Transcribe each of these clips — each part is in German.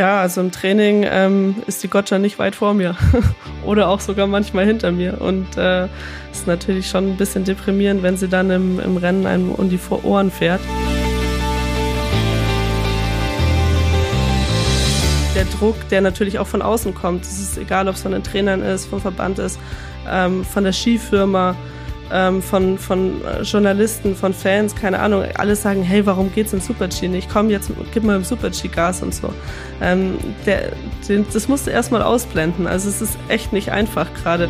Ja, also im Training ähm, ist die Gotcha nicht weit vor mir oder auch sogar manchmal hinter mir. Und äh, ist natürlich schon ein bisschen deprimierend, wenn sie dann im, im Rennen einem um die Ohren fährt. Der Druck, der natürlich auch von außen kommt, es ist egal, ob es von den Trainern ist, vom Verband ist, ähm, von der Skifirma, ähm, von, von äh, Journalisten, von Fans, keine Ahnung, alle sagen, hey, warum geht's in Super-G nicht? Komm jetzt, gib mal im Super-G Gas und so. Ähm, der, den, das musst du erstmal ausblenden. Also es ist echt nicht einfach gerade.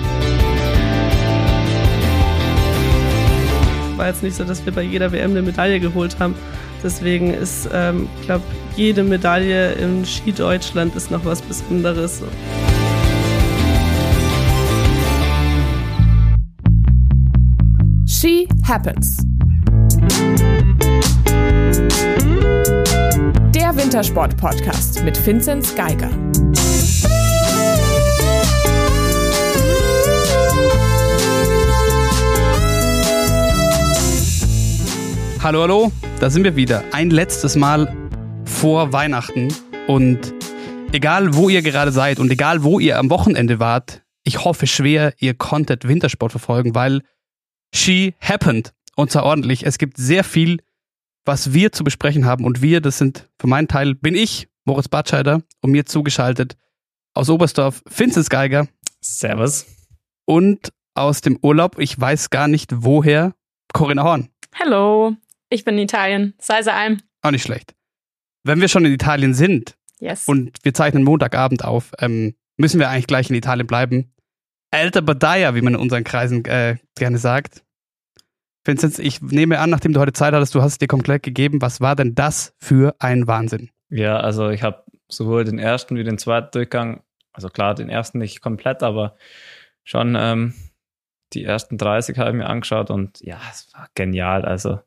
War jetzt nicht so, dass wir bei jeder WM eine Medaille geholt haben. Deswegen ist, ähm, ich glaube, jede Medaille im Ski Deutschland ist noch was Besonderes. She Happens. Der Wintersport-Podcast mit Vinzenz Geiger. Hallo, hallo, da sind wir wieder. Ein letztes Mal vor Weihnachten. Und egal, wo ihr gerade seid und egal, wo ihr am Wochenende wart, ich hoffe schwer, ihr konntet Wintersport verfolgen, weil She Happened. Und zwar ordentlich. Es gibt sehr viel, was wir zu besprechen haben. Und wir, das sind für meinen Teil, bin ich, Moritz Batscheider, und mir zugeschaltet aus Oberstdorf, Vinzenz Geiger. Servus. Und aus dem Urlaub, ich weiß gar nicht woher, Corinna Horn. Hallo, ich bin in Italien. Sei Alm. Auch nicht schlecht. Wenn wir schon in Italien sind yes. und wir zeichnen Montagabend auf, ähm, müssen wir eigentlich gleich in Italien bleiben. Alter Badaya, wie man in unseren Kreisen äh, gerne sagt. Vinzenz, ich nehme an, nachdem du heute Zeit hattest, du hast es dir komplett gegeben. Was war denn das für ein Wahnsinn? Ja, also ich habe sowohl den ersten wie den zweiten Durchgang, also klar, den ersten nicht komplett, aber schon ähm, die ersten 30 habe ich mir angeschaut und ja, es war genial. Also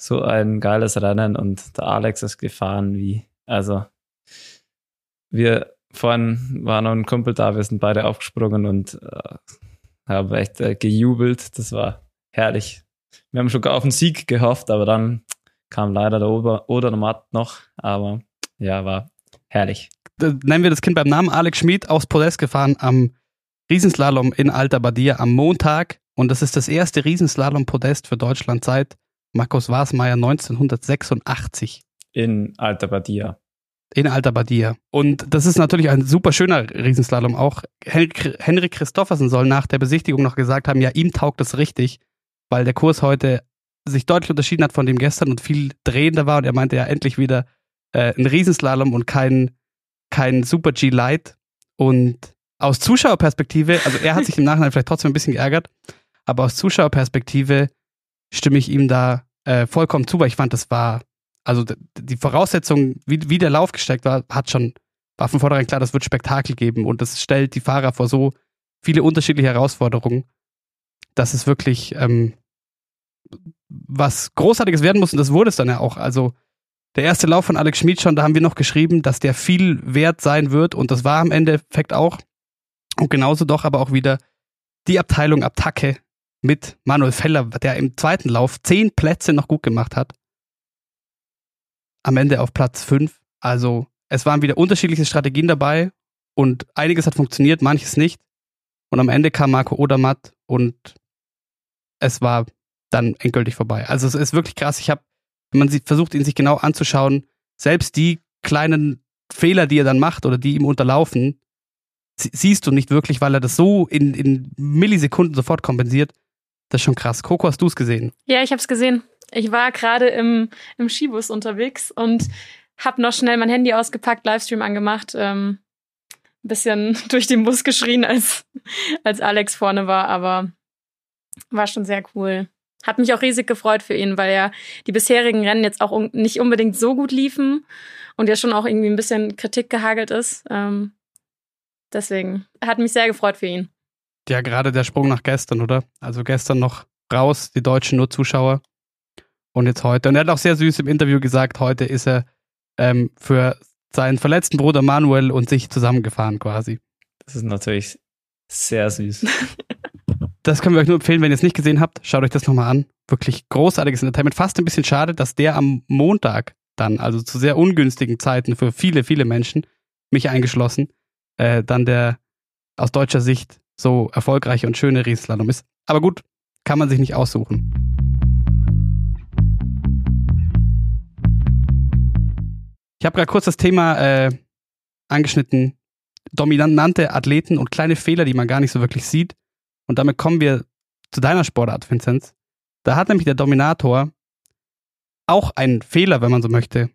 so ein geiles Rennen und der Alex ist gefahren wie, also wir vorhin war noch ein Kumpel da, wir sind beide aufgesprungen und äh, haben echt äh, gejubelt. Das war herrlich. Wir haben schon auf den Sieg gehofft, aber dann kam leider der Ober oder der Matt noch. Aber ja, war herrlich. Nennen wir das Kind beim Namen Alex Schmid aufs Podest gefahren am Riesenslalom in Alta Badia am Montag. Und das ist das erste Riesenslalom-Podest für Deutschland seit Markus Wasmeier 1986. In Alta Badia in Alta Badia. Und das ist natürlich ein super schöner Riesenslalom auch. Henrik Christoffersen soll nach der Besichtigung noch gesagt haben, ja, ihm taugt das richtig, weil der Kurs heute sich deutlich unterschieden hat von dem gestern und viel drehender war und er meinte ja endlich wieder äh, ein Riesenslalom und kein, kein Super G Light. Und aus Zuschauerperspektive, also er hat sich im Nachhinein vielleicht trotzdem ein bisschen geärgert, aber aus Zuschauerperspektive stimme ich ihm da äh, vollkommen zu, weil ich fand, das war also die Voraussetzung, wie, wie der Lauf gesteckt war, hat schon, war von vornherein klar, das wird Spektakel geben. Und das stellt die Fahrer vor so viele unterschiedliche Herausforderungen, dass es wirklich ähm, was Großartiges werden muss. Und das wurde es dann ja auch. Also der erste Lauf von Alex Schmid schon, da haben wir noch geschrieben, dass der viel wert sein wird. Und das war am Endeffekt auch. Und genauso doch aber auch wieder die Abteilung Attacke mit Manuel Feller, der im zweiten Lauf zehn Plätze noch gut gemacht hat am Ende auf Platz 5. Also es waren wieder unterschiedliche Strategien dabei und einiges hat funktioniert, manches nicht. Und am Ende kam Marco Odermatt und es war dann endgültig vorbei. Also es ist wirklich krass. Ich habe, wenn man versucht, ihn sich genau anzuschauen, selbst die kleinen Fehler, die er dann macht oder die ihm unterlaufen, siehst du nicht wirklich, weil er das so in, in Millisekunden sofort kompensiert. Das ist schon krass. Coco, hast du es gesehen? Ja, ich habe es gesehen. Ich war gerade im, im Skibus unterwegs und habe noch schnell mein Handy ausgepackt, Livestream angemacht, ähm, ein bisschen durch den Bus geschrien, als, als Alex vorne war, aber war schon sehr cool. Hat mich auch riesig gefreut für ihn, weil ja die bisherigen Rennen jetzt auch un nicht unbedingt so gut liefen und ja schon auch irgendwie ein bisschen Kritik gehagelt ist. Ähm, deswegen hat mich sehr gefreut für ihn. Ja, gerade der Sprung nach gestern, oder? Also gestern noch raus, die Deutschen nur Zuschauer. Und jetzt heute. Und er hat auch sehr süß im Interview gesagt, heute ist er ähm, für seinen verletzten Bruder Manuel und sich zusammengefahren quasi. Das ist natürlich sehr süß. das können wir euch nur empfehlen, wenn ihr es nicht gesehen habt, schaut euch das nochmal an. Wirklich großartiges Entertainment. Fast ein bisschen schade, dass der am Montag dann, also zu sehr ungünstigen Zeiten für viele, viele Menschen, mich eingeschlossen, äh, dann der aus deutscher Sicht so erfolgreiche und schöne Riesenslalom ist. Aber gut, kann man sich nicht aussuchen. Ich habe gerade kurz das Thema äh, angeschnitten, dominante Athleten und kleine Fehler, die man gar nicht so wirklich sieht. Und damit kommen wir zu deiner Sportart, Vinzenz. Da hat nämlich der Dominator auch einen Fehler, wenn man so möchte,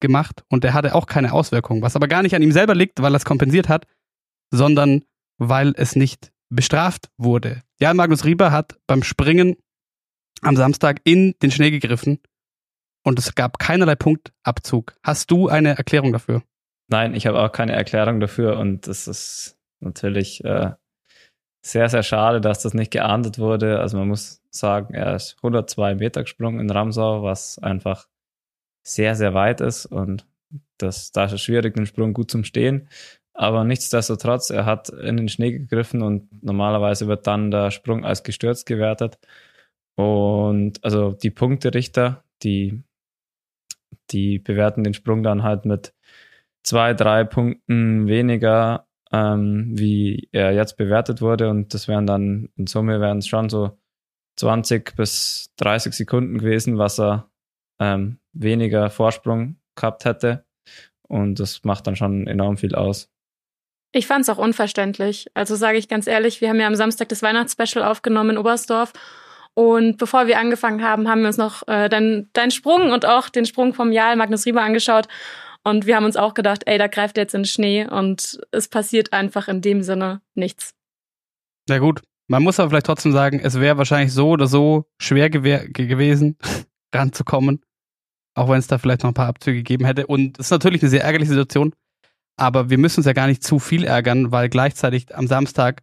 gemacht und der hatte auch keine Auswirkungen, was aber gar nicht an ihm selber liegt, weil er es kompensiert hat, sondern weil es nicht bestraft wurde. Jan Magnus Rieber hat beim Springen am Samstag in den Schnee gegriffen und es gab keinerlei Punktabzug. Hast du eine Erklärung dafür? Nein, ich habe auch keine Erklärung dafür und es ist natürlich äh, sehr, sehr schade, dass das nicht geahndet wurde. Also man muss sagen, er ist 102 Meter gesprungen in Ramsau, was einfach sehr, sehr weit ist und das, da ist es schwierig, den Sprung gut zum Stehen. Aber nichtsdestotrotz, er hat in den Schnee gegriffen und normalerweise wird dann der Sprung als gestürzt gewertet. Und also die Punkterichter, die, die bewerten den Sprung dann halt mit zwei, drei Punkten weniger, ähm, wie er jetzt bewertet wurde. Und das wären dann in Summe wären es schon so 20 bis 30 Sekunden gewesen, was er ähm, weniger Vorsprung gehabt hätte. Und das macht dann schon enorm viel aus. Ich fand es auch unverständlich. Also sage ich ganz ehrlich, wir haben ja am Samstag das Weihnachtsspecial aufgenommen in Oberstdorf. Und bevor wir angefangen haben, haben wir uns noch äh, deinen dein Sprung und auch den Sprung vom Jahl Magnus Rieber angeschaut. Und wir haben uns auch gedacht, ey, da greift er jetzt in den Schnee und es passiert einfach in dem Sinne nichts. Na gut, man muss aber vielleicht trotzdem sagen, es wäre wahrscheinlich so oder so schwer gewesen, ranzukommen. Auch wenn es da vielleicht noch ein paar Abzüge gegeben hätte. Und es ist natürlich eine sehr ärgerliche Situation. Aber wir müssen uns ja gar nicht zu viel ärgern, weil gleichzeitig am Samstag,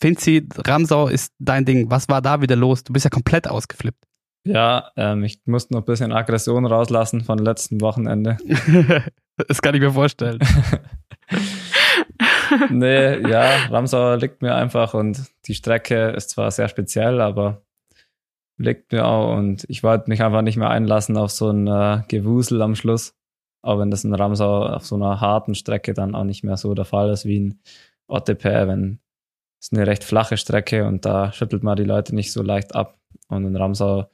Finzi, Ramsau ist dein Ding. Was war da wieder los? Du bist ja komplett ausgeflippt. Ja, ähm, ich musste noch ein bisschen Aggression rauslassen von letzten Wochenende. das kann ich mir vorstellen. nee, ja, Ramsau liegt mir einfach und die Strecke ist zwar sehr speziell, aber liegt mir auch und ich wollte mich einfach nicht mehr einlassen auf so ein äh, Gewusel am Schluss. Auch wenn das in Ramsau auf so einer harten Strecke dann auch nicht mehr so der Fall ist wie in Ottepe, wenn es eine recht flache Strecke und da schüttelt man die Leute nicht so leicht ab. Und in Ramsau,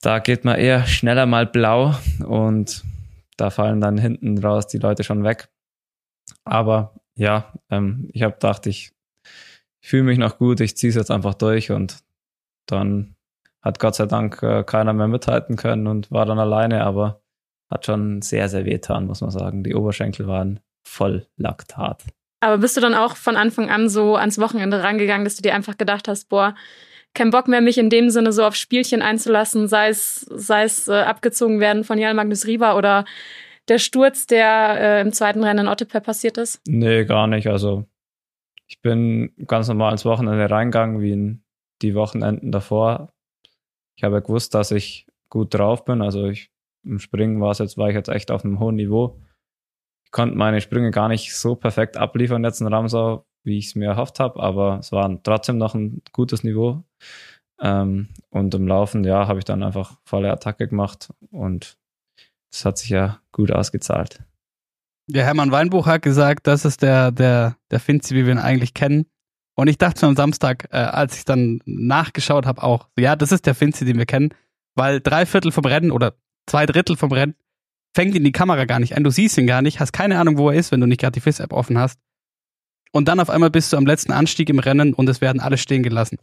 da geht man eher schneller mal blau und da fallen dann hinten raus die Leute schon weg. Aber ja, ähm, ich habe gedacht, ich fühle mich noch gut, ich ziehe es jetzt einfach durch und dann hat Gott sei Dank äh, keiner mehr mithalten können und war dann alleine, aber hat schon sehr, sehr wehtan, muss man sagen. Die Oberschenkel waren voll Laktat. Aber bist du dann auch von Anfang an so ans Wochenende rangegangen, dass du dir einfach gedacht hast, boah, kein Bock mehr, mich in dem Sinne so auf Spielchen einzulassen, sei es, sei es äh, abgezogen werden von Jan Magnus Rieber oder der Sturz, der äh, im zweiten Rennen in Ottepe passiert ist? Nee, gar nicht. Also ich bin ganz normal ins Wochenende reingegangen, wie in die Wochenenden davor. Ich habe gewusst, dass ich gut drauf bin. Also ich, im Springen war es jetzt, war ich jetzt echt auf einem hohen Niveau. Konnte meine Sprünge gar nicht so perfekt abliefern jetzt in Ramsau, wie ich es mir erhofft habe, aber es war trotzdem noch ein gutes Niveau. Ähm, und im Laufen, ja, habe ich dann einfach volle Attacke gemacht und es hat sich ja gut ausgezahlt. Der Hermann Weinbuch hat gesagt, das ist der, der, der Finzi, wie wir ihn eigentlich kennen. Und ich dachte mir am Samstag, äh, als ich dann nachgeschaut habe, auch, ja, das ist der Finzi, den wir kennen, weil drei Viertel vom Rennen oder zwei Drittel vom Rennen fängt ihn die Kamera gar nicht an. Du siehst ihn gar nicht, hast keine Ahnung, wo er ist, wenn du nicht gerade die FIS-App offen hast. Und dann auf einmal bist du am letzten Anstieg im Rennen und es werden alle stehen gelassen.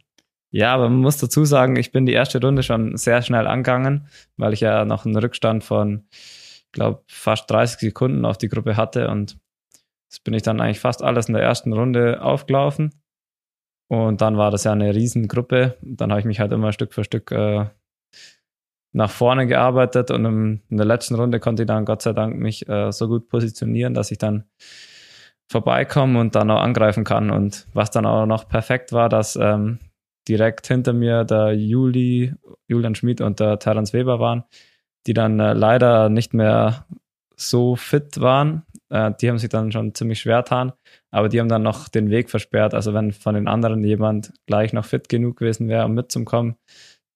Ja, aber man muss dazu sagen, ich bin die erste Runde schon sehr schnell angegangen, weil ich ja noch einen Rückstand von, ich glaube, fast 30 Sekunden auf die Gruppe hatte und das bin ich dann eigentlich fast alles in der ersten Runde aufgelaufen. Und dann war das ja eine Riesengruppe. Dann habe ich mich halt immer Stück für Stück äh, nach vorne gearbeitet und im, in der letzten Runde konnte ich dann Gott sei Dank mich äh, so gut positionieren, dass ich dann vorbeikomme und dann auch angreifen kann. Und was dann auch noch perfekt war, dass ähm, direkt hinter mir der Juli, Julian Schmid und der Terence Weber waren, die dann äh, leider nicht mehr so fit waren. Äh, die haben sich dann schon ziemlich schwer getan, aber die haben dann noch den Weg versperrt. Also wenn von den anderen jemand gleich noch fit genug gewesen wäre, um mitzukommen,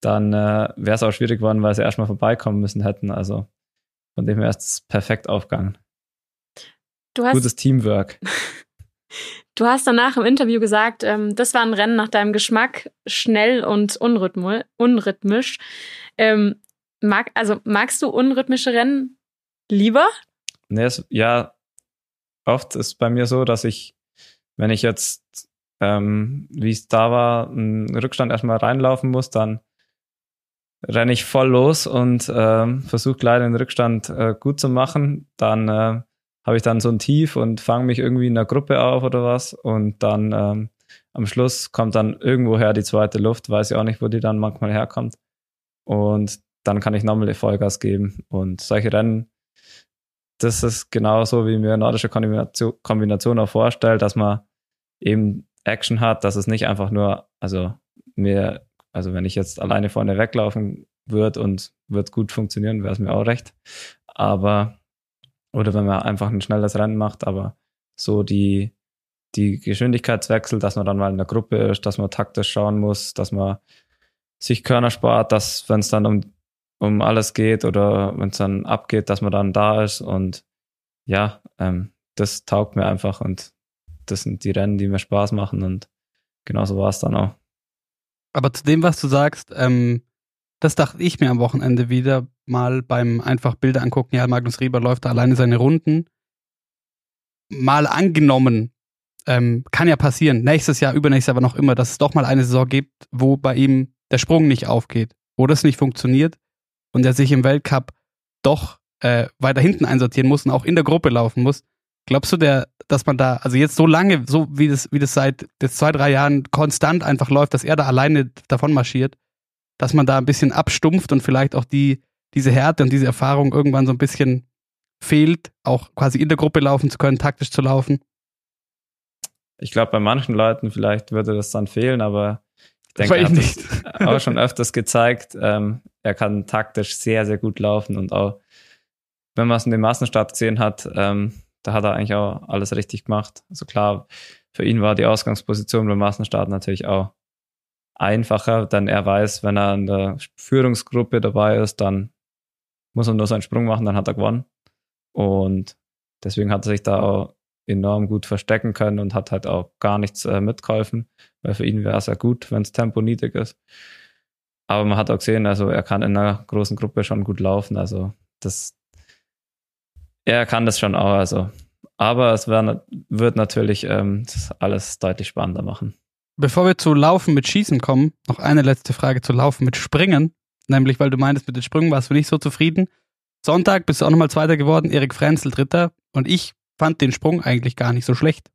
dann äh, wäre es auch schwierig geworden, weil sie erstmal vorbeikommen müssen hätten. Also von dem her ist es perfekt aufgegangen. Du hast, gutes Teamwork. du hast danach im Interview gesagt, ähm, das war ein Rennen nach deinem Geschmack, schnell und unrhythmisch. Ähm, mag, also magst du unrhythmische Rennen lieber? Nee, es, ja, oft ist bei mir so, dass ich, wenn ich jetzt, ähm, wie es da war, einen Rückstand erstmal reinlaufen muss, dann renne ich voll los und ähm, versuche leider den Rückstand äh, gut zu machen. Dann äh, habe ich dann so ein Tief und fange mich irgendwie in der Gruppe auf oder was. Und dann ähm, am Schluss kommt dann irgendwoher die zweite Luft, weiß ich auch nicht, wo die dann manchmal herkommt. Und dann kann ich nochmal Vollgas geben. Und solche Rennen, das ist genauso, wie mir nordische Kombination, Kombination auch vorstellt, dass man eben Action hat, dass es nicht einfach nur, also mir, also wenn ich jetzt alleine vorne weglaufen würde und wird gut funktionieren, wäre es mir auch recht. Aber, oder wenn man einfach ein schnelles Rennen macht, aber so die, die Geschwindigkeitswechsel, dass man dann mal in der Gruppe ist, dass man taktisch schauen muss, dass man sich Körner spart, dass wenn es dann um, um alles geht oder wenn es dann abgeht, dass man dann da ist und ja, ähm, das taugt mir einfach und das sind die Rennen, die mir Spaß machen und genauso war es dann auch. Aber zu dem, was du sagst, ähm, das dachte ich mir am Wochenende wieder mal beim einfach Bilder angucken. Ja, Magnus Rieber läuft da alleine seine Runden. Mal angenommen, ähm, kann ja passieren, nächstes Jahr, übernächstes Jahr, aber noch immer, dass es doch mal eine Saison gibt, wo bei ihm der Sprung nicht aufgeht, wo das nicht funktioniert und er sich im Weltcup doch äh, weiter hinten einsortieren muss und auch in der Gruppe laufen muss. Glaubst du, der, dass man da, also jetzt so lange, so wie das, wie das seit jetzt zwei, drei Jahren konstant einfach läuft, dass er da alleine davon marschiert, dass man da ein bisschen abstumpft und vielleicht auch die, diese Härte und diese Erfahrung irgendwann so ein bisschen fehlt, auch quasi in der Gruppe laufen zu können, taktisch zu laufen? Ich glaube, bei manchen Leuten vielleicht würde das dann fehlen, aber ich denke, er ich hat nicht. auch schon öfters gezeigt. Ähm, er kann taktisch sehr, sehr gut laufen und auch, wenn man es in dem Massenstart gesehen hat, ähm, da hat er eigentlich auch alles richtig gemacht. Also klar, für ihn war die Ausgangsposition beim Massenstart natürlich auch einfacher, denn er weiß, wenn er in der Führungsgruppe dabei ist, dann muss er nur seinen Sprung machen, dann hat er gewonnen. Und deswegen hat er sich da auch enorm gut verstecken können und hat halt auch gar nichts äh, mitgeholfen, weil für ihn wäre es ja gut, wenn das Tempo niedrig ist. Aber man hat auch gesehen, also er kann in einer großen Gruppe schon gut laufen, also das, er kann das schon auch, also. Aber es wär, wird natürlich ähm, das alles deutlich spannender machen. Bevor wir zu Laufen mit Schießen kommen, noch eine letzte Frage zu Laufen mit Springen. Nämlich, weil du meintest, mit den Sprüngen warst du nicht so zufrieden. Sonntag bist du auch nochmal Zweiter geworden, Erik Frenzel Dritter. Und ich fand den Sprung eigentlich gar nicht so schlecht.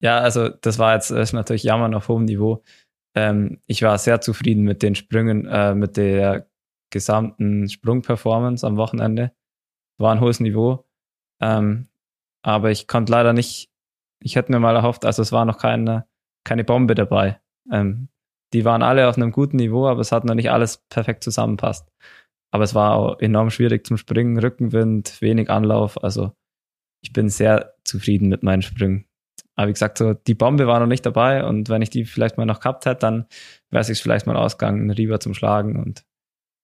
Ja, also das war jetzt ist natürlich Jammern auf hohem Niveau. Ähm, ich war sehr zufrieden mit den Sprüngen, äh, mit der gesamten Sprungperformance am Wochenende. War ein hohes Niveau. Ähm, aber ich konnte leider nicht, ich hätte mir mal erhofft, also es war noch keine, keine Bombe dabei. Ähm, die waren alle auf einem guten Niveau, aber es hat noch nicht alles perfekt zusammenpasst. Aber es war auch enorm schwierig zum Springen, Rückenwind, wenig Anlauf. Also ich bin sehr zufrieden mit meinen Sprüngen. Aber wie gesagt, so die Bombe war noch nicht dabei und wenn ich die vielleicht mal noch gehabt hätte, dann wäre es vielleicht mal ausgegangen, Rieber zum Schlagen und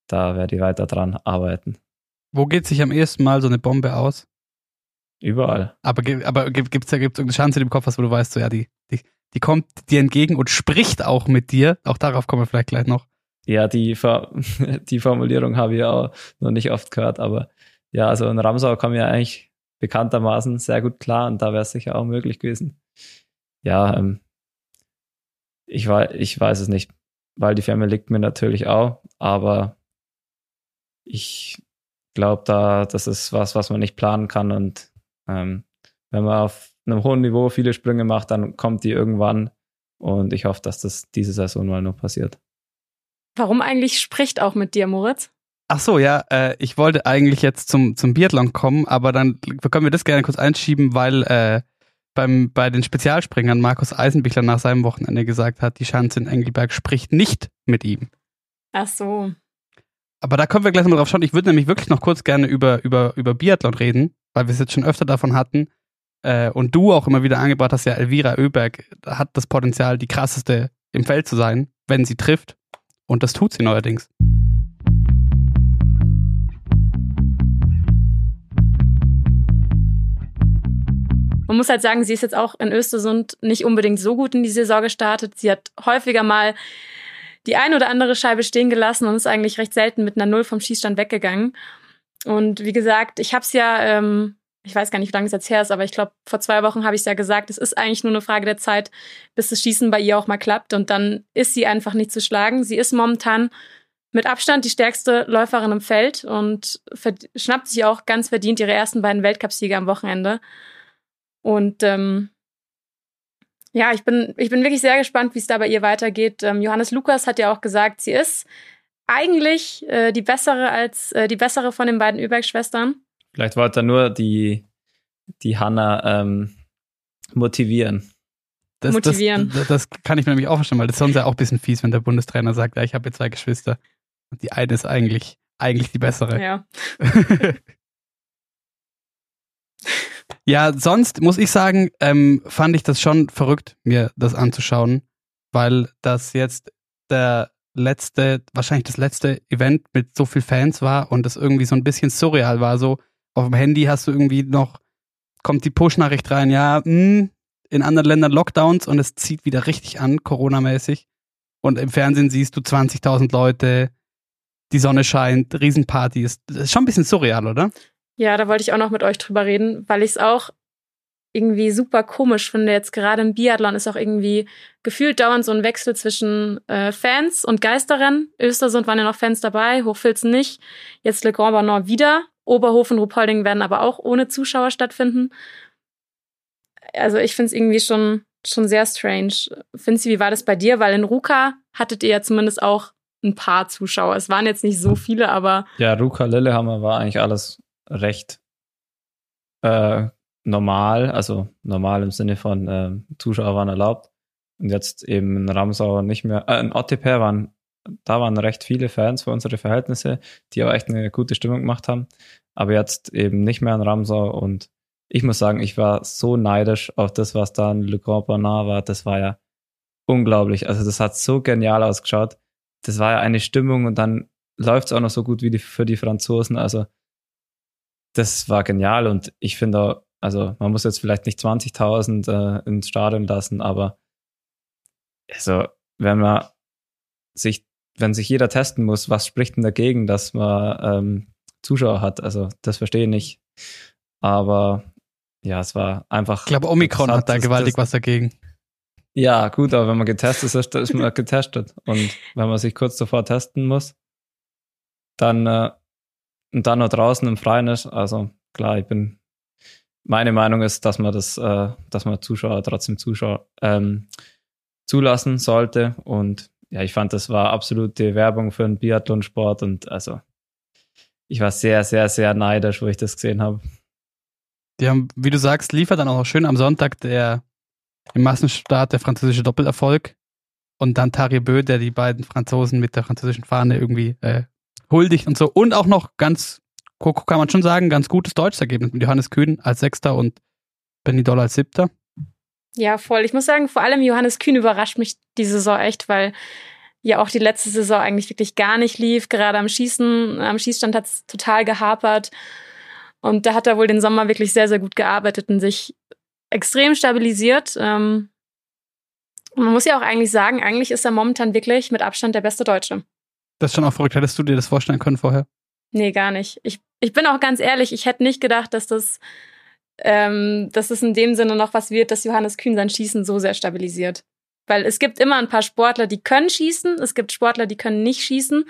da werde ich weiter dran arbeiten. Wo geht sich am ersten Mal so eine Bombe aus? Überall. Aber, aber gibt es da gibt's irgendeine Chance in dem Kopf, was wo du weißt, so ja, die, die, die kommt dir entgegen und spricht auch mit dir. Auch darauf kommen wir vielleicht gleich noch. Ja, die, die Formulierung habe ich auch noch nicht oft gehört, aber ja, also in Ramsau kommen ja eigentlich bekanntermaßen sehr gut klar und da wäre es sicher auch möglich gewesen. Ja, ähm, ich, weiß, ich weiß es nicht, weil die Firma liegt mir natürlich auch, aber ich glaube da, das ist was, was man nicht planen kann und ähm, wenn man auf einem hohen Niveau viele Sprünge macht, dann kommt die irgendwann und ich hoffe, dass das diese Saison mal noch passiert. Warum eigentlich spricht auch mit dir, Moritz? Ach so, ja, äh, ich wollte eigentlich jetzt zum, zum Biathlon kommen, aber dann können wir das gerne kurz einschieben, weil äh, beim, bei den Spezialspringern Markus Eisenbichler nach seinem Wochenende gesagt hat, die Schanze in Engelberg spricht nicht mit ihm. Ach so. Aber da können wir gleich mal drauf schauen. Ich würde nämlich wirklich noch kurz gerne über, über, über Biathlon reden, weil wir es jetzt schon öfter davon hatten. Äh, und du auch immer wieder angebracht hast, ja, Elvira Oeberg hat das Potenzial, die krasseste im Feld zu sein, wenn sie trifft. Und das tut sie neuerdings. Man muss halt sagen, sie ist jetzt auch in Östersund nicht unbedingt so gut in die Saison gestartet. Sie hat häufiger mal die ein oder andere Scheibe stehen gelassen und ist eigentlich recht selten mit einer Null vom Schießstand weggegangen. Und wie gesagt, ich habe es ja, ähm, ich weiß gar nicht, wie lange es jetzt her ist, aber ich glaube, vor zwei Wochen habe ich es ja gesagt, es ist eigentlich nur eine Frage der Zeit, bis das Schießen bei ihr auch mal klappt. Und dann ist sie einfach nicht zu schlagen. Sie ist momentan mit Abstand die stärkste Läuferin im Feld und schnappt sich auch ganz verdient ihre ersten beiden Weltcupsiege am Wochenende. Und ähm, ja, ich bin, ich bin wirklich sehr gespannt, wie es da bei ihr weitergeht. Ähm, Johannes Lukas hat ja auch gesagt, sie ist eigentlich äh, die bessere als äh, die bessere von den beiden Überg-Schwestern. Vielleicht wollte er nur die, die Hanna ähm, motivieren. Das, Motivieren. Das, das, kann ich mir nämlich auch verstehen, weil das ist sonst ja auch ein bisschen fies, wenn der Bundestrainer sagt, ja, ich habe jetzt zwei Geschwister. Und die eine ist eigentlich, eigentlich die bessere. Ja. ja, sonst muss ich sagen, ähm, fand ich das schon verrückt, mir das anzuschauen, weil das jetzt der letzte, wahrscheinlich das letzte Event mit so viel Fans war und es irgendwie so ein bisschen surreal war. So auf dem Handy hast du irgendwie noch, kommt die Push-Nachricht rein, ja, mh, hm, in anderen Ländern Lockdowns und es zieht wieder richtig an, Corona-mäßig. Und im Fernsehen siehst du 20.000 Leute, die Sonne scheint, Riesenparty. Das ist schon ein bisschen surreal, oder? Ja, da wollte ich auch noch mit euch drüber reden, weil ich es auch irgendwie super komisch finde. Jetzt gerade im Biathlon ist auch irgendwie gefühlt dauernd so ein Wechsel zwischen äh, Fans und Geisterrennen. Östersund waren ja noch Fans dabei, Hochfilzen nicht. Jetzt Le Grand Banon wieder. Oberhof und Ruhpolding werden aber auch ohne Zuschauer stattfinden. Also ich finde es irgendwie schon, schon sehr strange. Du, wie war das bei dir? Weil in Ruka hattet ihr ja zumindest auch ein paar Zuschauer. Es waren jetzt nicht so viele, aber. Ja, Ruka Lillehammer war eigentlich alles recht äh, normal, also normal im Sinne von äh, Zuschauer waren erlaubt. Und jetzt eben in Ramsau nicht mehr. Äh, in Otteper waren, da waren recht viele Fans für unsere Verhältnisse, die aber echt eine gute Stimmung gemacht haben. Aber jetzt eben nicht mehr in Ramsau und ich muss sagen, ich war so neidisch auf das, was da in Le Grand Bernard war. Das war ja unglaublich. Also das hat so genial ausgeschaut. Das war ja eine Stimmung und dann läuft es auch noch so gut wie die, für die Franzosen. Also das war genial und ich finde, also man muss jetzt vielleicht nicht 20.000 äh, ins Stadion lassen, aber also wenn man sich, wenn sich jeder testen muss, was spricht denn dagegen, dass man ähm, Zuschauer hat? Also das verstehe ich nicht. Aber ja, es war einfach. Ich glaube, Omikron hat, da gewaltig was dagegen. Ja, gut, aber wenn man getestet ist, ist man getestet. Und wenn man sich kurz davor testen muss, dann äh, und dann noch draußen im Freien ist, also klar, ich bin meine Meinung ist, dass man das, äh, dass man Zuschauer trotzdem Zuschauer ähm, zulassen sollte. Und ja, ich fand, das war absolute Werbung für einen Biathlonsport und also ich war sehr, sehr, sehr neidisch, wo ich das gesehen habe. Die haben, wie du sagst, liefert dann auch noch schön am Sonntag der im Massenstart der französische Doppelerfolg und dann Bö, der die beiden Franzosen mit der französischen Fahne irgendwie äh, huldigt und so. Und auch noch ganz, kann man schon sagen, ganz gutes deutsches Ergebnis mit Johannes Kühn als Sechster und Benny Doll als Siebter. Ja, voll. Ich muss sagen, vor allem Johannes Kühn überrascht mich die Saison echt, weil ja auch die letzte Saison eigentlich wirklich gar nicht lief. Gerade am Schießen, am Schießstand hat es total gehapert. Und da hat er wohl den Sommer wirklich sehr, sehr gut gearbeitet und sich extrem stabilisiert. Ähm, man muss ja auch eigentlich sagen, eigentlich ist er momentan wirklich mit Abstand der beste Deutsche. Das ist schon auch verrückt. Hättest du dir das vorstellen können vorher? Nee, gar nicht. Ich, ich bin auch ganz ehrlich, ich hätte nicht gedacht, dass das, ähm, dass es in dem Sinne noch was wird, dass Johannes Kühn sein Schießen so sehr stabilisiert. Weil es gibt immer ein paar Sportler, die können schießen, es gibt Sportler, die können nicht schießen.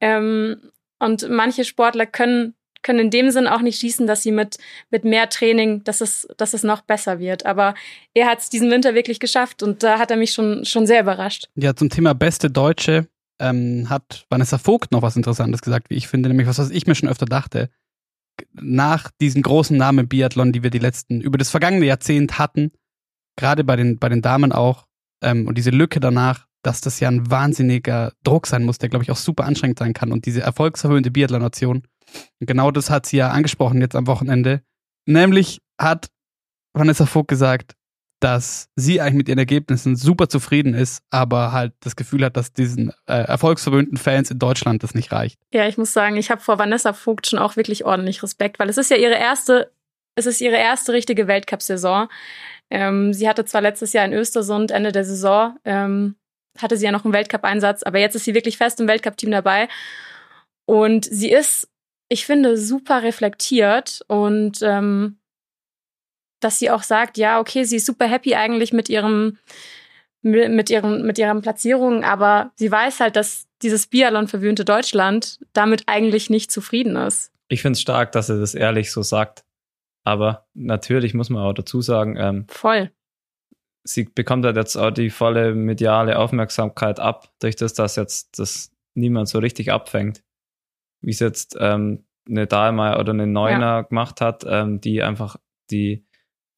Ähm, und manche Sportler können können in dem Sinn auch nicht schießen, dass sie mit, mit mehr Training, dass es, dass es noch besser wird. Aber er hat es diesen Winter wirklich geschafft und da hat er mich schon, schon sehr überrascht. Ja, zum Thema beste Deutsche ähm, hat Vanessa Vogt noch was Interessantes gesagt, wie ich finde, nämlich was, was ich mir schon öfter dachte. Nach diesen großen Namen Biathlon, die wir die letzten, über das vergangene Jahrzehnt hatten, gerade bei den, bei den Damen auch, ähm, und diese Lücke danach, dass das ja ein wahnsinniger Druck sein muss, der, glaube ich, auch super anstrengend sein kann. Und diese erfolgserhöhende Biathlon-Nation, genau das hat sie ja angesprochen jetzt am Wochenende. Nämlich hat Vanessa Vogt gesagt, dass sie eigentlich mit ihren Ergebnissen super zufrieden ist, aber halt das Gefühl hat, dass diesen äh, erfolgsverwöhnten Fans in Deutschland das nicht reicht. Ja, ich muss sagen, ich habe vor Vanessa Vogt schon auch wirklich ordentlich Respekt, weil es ist ja ihre erste es ist ihre erste richtige Weltcup-Saison. Ähm, sie hatte zwar letztes Jahr in Östersund Ende der Saison, ähm, hatte sie ja noch einen Weltcup-Einsatz, aber jetzt ist sie wirklich fest im Weltcup-Team dabei. Und sie ist, ich finde, super reflektiert und ähm, dass sie auch sagt, ja, okay, sie ist super happy eigentlich mit ihrem mit ihren mit ihren Platzierungen, aber sie weiß halt, dass dieses Biathlon verwöhnte Deutschland damit eigentlich nicht zufrieden ist. Ich finde es stark, dass er das ehrlich so sagt. Aber natürlich muss man auch dazu sagen, ähm, voll. Sie bekommt halt jetzt auch die volle mediale Aufmerksamkeit ab, durch das, dass jetzt das niemand so richtig abfängt. Wie es jetzt ähm, eine Dahlmeier oder eine Neuner ja. gemacht hat, ähm, die einfach die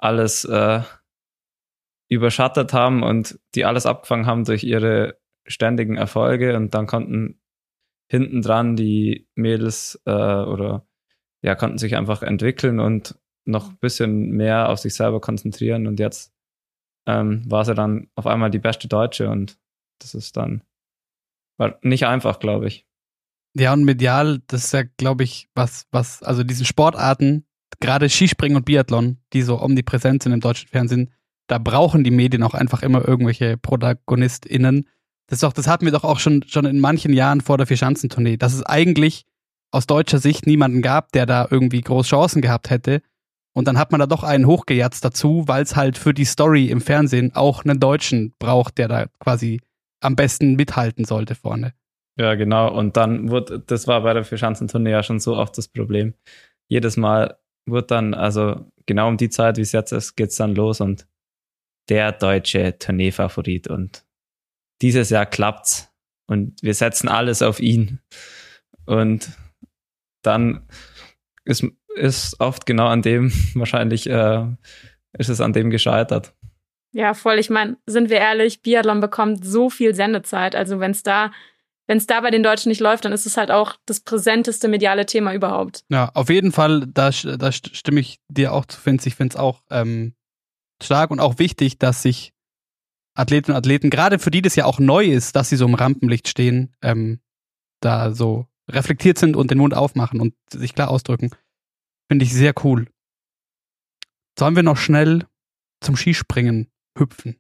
alles äh, überschattet haben und die alles abgefangen haben durch ihre ständigen Erfolge. Und dann konnten hinten dran die Mädels äh, oder ja, konnten sich einfach entwickeln und noch ein bisschen mehr auf sich selber konzentrieren. Und jetzt ähm, war sie dann auf einmal die beste Deutsche. Und das ist dann war nicht einfach, glaube ich. Ja, und medial, das ist ja, glaube ich, was, was, also diesen Sportarten, gerade Skispringen und Biathlon, die so omnipräsent sind im deutschen Fernsehen, da brauchen die Medien auch einfach immer irgendwelche ProtagonistInnen. Das ist doch, das hatten wir doch auch schon, schon in manchen Jahren vor der Vierschanzentournee, dass es eigentlich aus deutscher Sicht niemanden gab, der da irgendwie groß Chancen gehabt hätte. Und dann hat man da doch einen hochgejatzt dazu, weil es halt für die Story im Fernsehen auch einen Deutschen braucht, der da quasi am besten mithalten sollte vorne. Ja, genau. Und dann wurde, das war bei der Vierschanzentournee ja schon so oft das Problem. Jedes Mal wird dann, also genau um die Zeit, wie es jetzt ist, geht's dann los und der deutsche Tourneefavorit und dieses Jahr klappt's und wir setzen alles auf ihn. Und dann ist, ist oft genau an dem, wahrscheinlich äh, ist es an dem gescheitert. Ja, voll. Ich meine, sind wir ehrlich, Biathlon bekommt so viel Sendezeit. Also wenn es da, wenn es da bei den Deutschen nicht läuft, dann ist es halt auch das präsenteste mediale Thema überhaupt. Ja, auf jeden Fall, da, da stimme ich dir auch zu, Finz. Ich finde es auch ähm, stark und auch wichtig, dass sich Athletinnen und Athleten, gerade für die das ja auch neu ist, dass sie so im Rampenlicht stehen, ähm, da so reflektiert sind und den Mund aufmachen und sich klar ausdrücken. Finde ich sehr cool. Sollen wir noch schnell zum Skispringen hüpfen?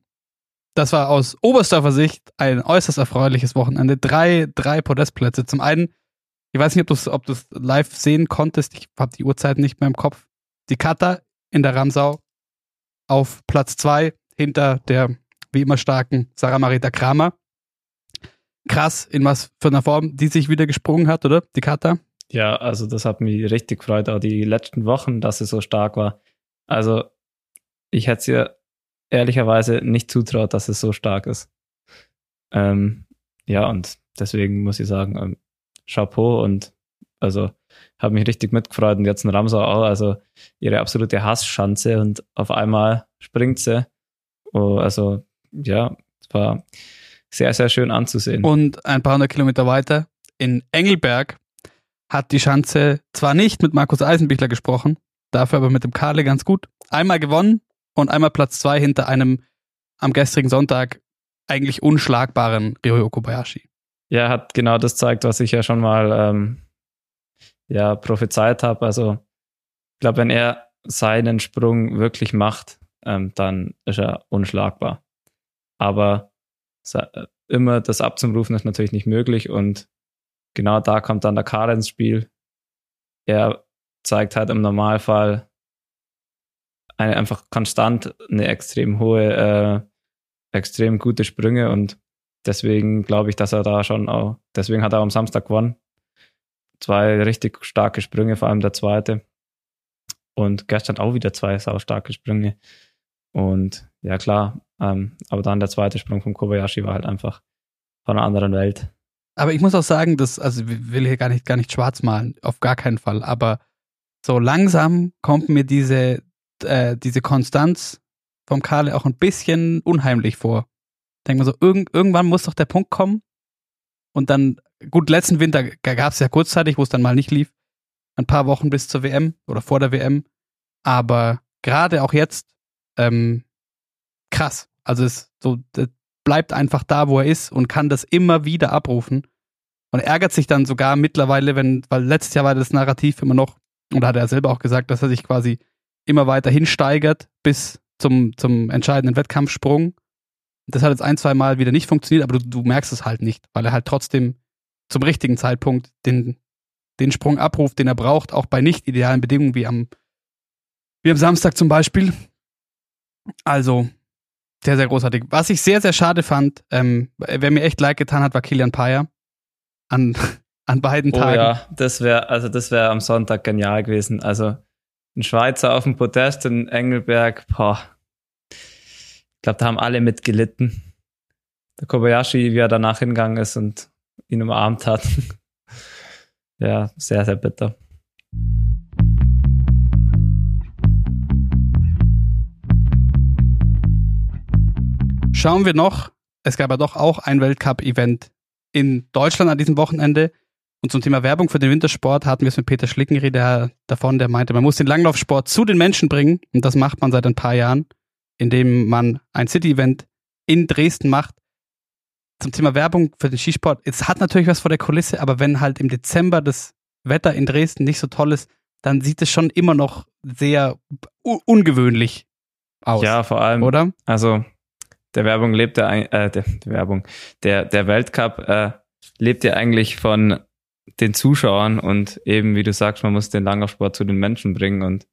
Das war aus Oberstdorfer Sicht ein äußerst erfreuliches Wochenende. Drei, drei Podestplätze. Zum einen, ich weiß nicht, ob du es ob live sehen konntest. Ich habe die Uhrzeit nicht mehr im Kopf. Die Kata in der Ramsau auf Platz zwei hinter der wie immer starken Sarah Marita Kramer krass, in was für einer Form die sich wieder gesprungen hat, oder? Die Kata? Ja, also das hat mich richtig gefreut, auch die letzten Wochen, dass sie so stark war. Also ich hätte es ihr ehrlicherweise nicht zutraut, dass es so stark ist. Ähm, ja, und deswegen muss ich sagen, ähm, Chapeau und also habe mich richtig mitgefreut und jetzt ein Ramsau auch, also ihre absolute Hassschanze und auf einmal springt sie. Oh, also ja, es war sehr, sehr schön anzusehen. Und ein paar hundert Kilometer weiter in Engelberg hat die Schanze zwar nicht mit Markus Eisenbichler gesprochen, dafür aber mit dem Karle ganz gut. Einmal gewonnen und einmal Platz zwei hinter einem am gestrigen Sonntag eigentlich unschlagbaren Ryoyo Kobayashi. Ja, hat genau das zeigt, was ich ja schon mal ähm, ja, prophezeit habe. Also ich glaube, wenn er seinen Sprung wirklich macht, ähm, dann ist er unschlagbar. Aber äh, immer das abzurufen ist natürlich nicht möglich und genau da kommt dann der Kader ins Spiel. Er zeigt halt im Normalfall einfach konstant eine extrem hohe, äh, extrem gute Sprünge und deswegen glaube ich, dass er da schon auch, deswegen hat er am Samstag gewonnen. Zwei richtig starke Sprünge, vor allem der zweite. Und gestern auch wieder zwei sau starke Sprünge. Und ja, klar, ähm, aber dann der zweite Sprung vom Kobayashi war halt einfach von einer anderen Welt. Aber ich muss auch sagen, dass, also ich will hier gar nicht, gar nicht schwarz malen, auf gar keinen Fall, aber so langsam kommt mir diese, äh, diese Konstanz vom Kale auch ein bisschen unheimlich vor. Ich denke mal so, irgend, irgendwann muss doch der Punkt kommen. Und dann, gut, letzten Winter gab es ja kurzzeitig, wo es dann mal nicht lief, ein paar Wochen bis zur WM oder vor der WM. Aber gerade auch jetzt, ähm, krass. Also es so, bleibt einfach da, wo er ist und kann das immer wieder abrufen. Und ärgert sich dann sogar mittlerweile, wenn, weil letztes Jahr war das Narrativ immer noch, und hat er selber auch gesagt, dass er sich quasi immer weiter hinsteigert bis zum, zum entscheidenden Wettkampfsprung. Das hat jetzt ein, zwei Mal wieder nicht funktioniert, aber du, du merkst es halt nicht, weil er halt trotzdem zum richtigen Zeitpunkt den, den Sprung abruft, den er braucht, auch bei nicht idealen Bedingungen wie am, wie am Samstag zum Beispiel. Also, sehr, sehr großartig. Was ich sehr, sehr schade fand, ähm, wer mir echt leid getan hat, war Kilian Payer. An, an beiden Oh Tagen. ja, das wäre, also das wäre am Sonntag genial gewesen. Also ein Schweizer auf dem Podest in Engelberg, boah. Ich glaube, da haben alle mitgelitten. Der Kobayashi, wie er danach hingegangen ist und ihn umarmt hat. ja, sehr, sehr bitter. Schauen wir noch, es gab ja doch auch ein Weltcup-Event in Deutschland an diesem Wochenende. Und zum Thema Werbung für den Wintersport hatten wir es mit Peter Schlickenried der, davon, der meinte, man muss den Langlaufsport zu den Menschen bringen. Und das macht man seit ein paar Jahren, indem man ein City-Event in Dresden macht. Zum Thema Werbung für den Skisport, es hat natürlich was vor der Kulisse, aber wenn halt im Dezember das Wetter in Dresden nicht so toll ist, dann sieht es schon immer noch sehr ungewöhnlich aus. Ja, vor allem. Oder? Also der Werbung lebt ja, äh, der, der Werbung, der, der Weltcup äh, lebt ja eigentlich von den Zuschauern und eben, wie du sagst, man muss den Langlaufsport zu den Menschen bringen und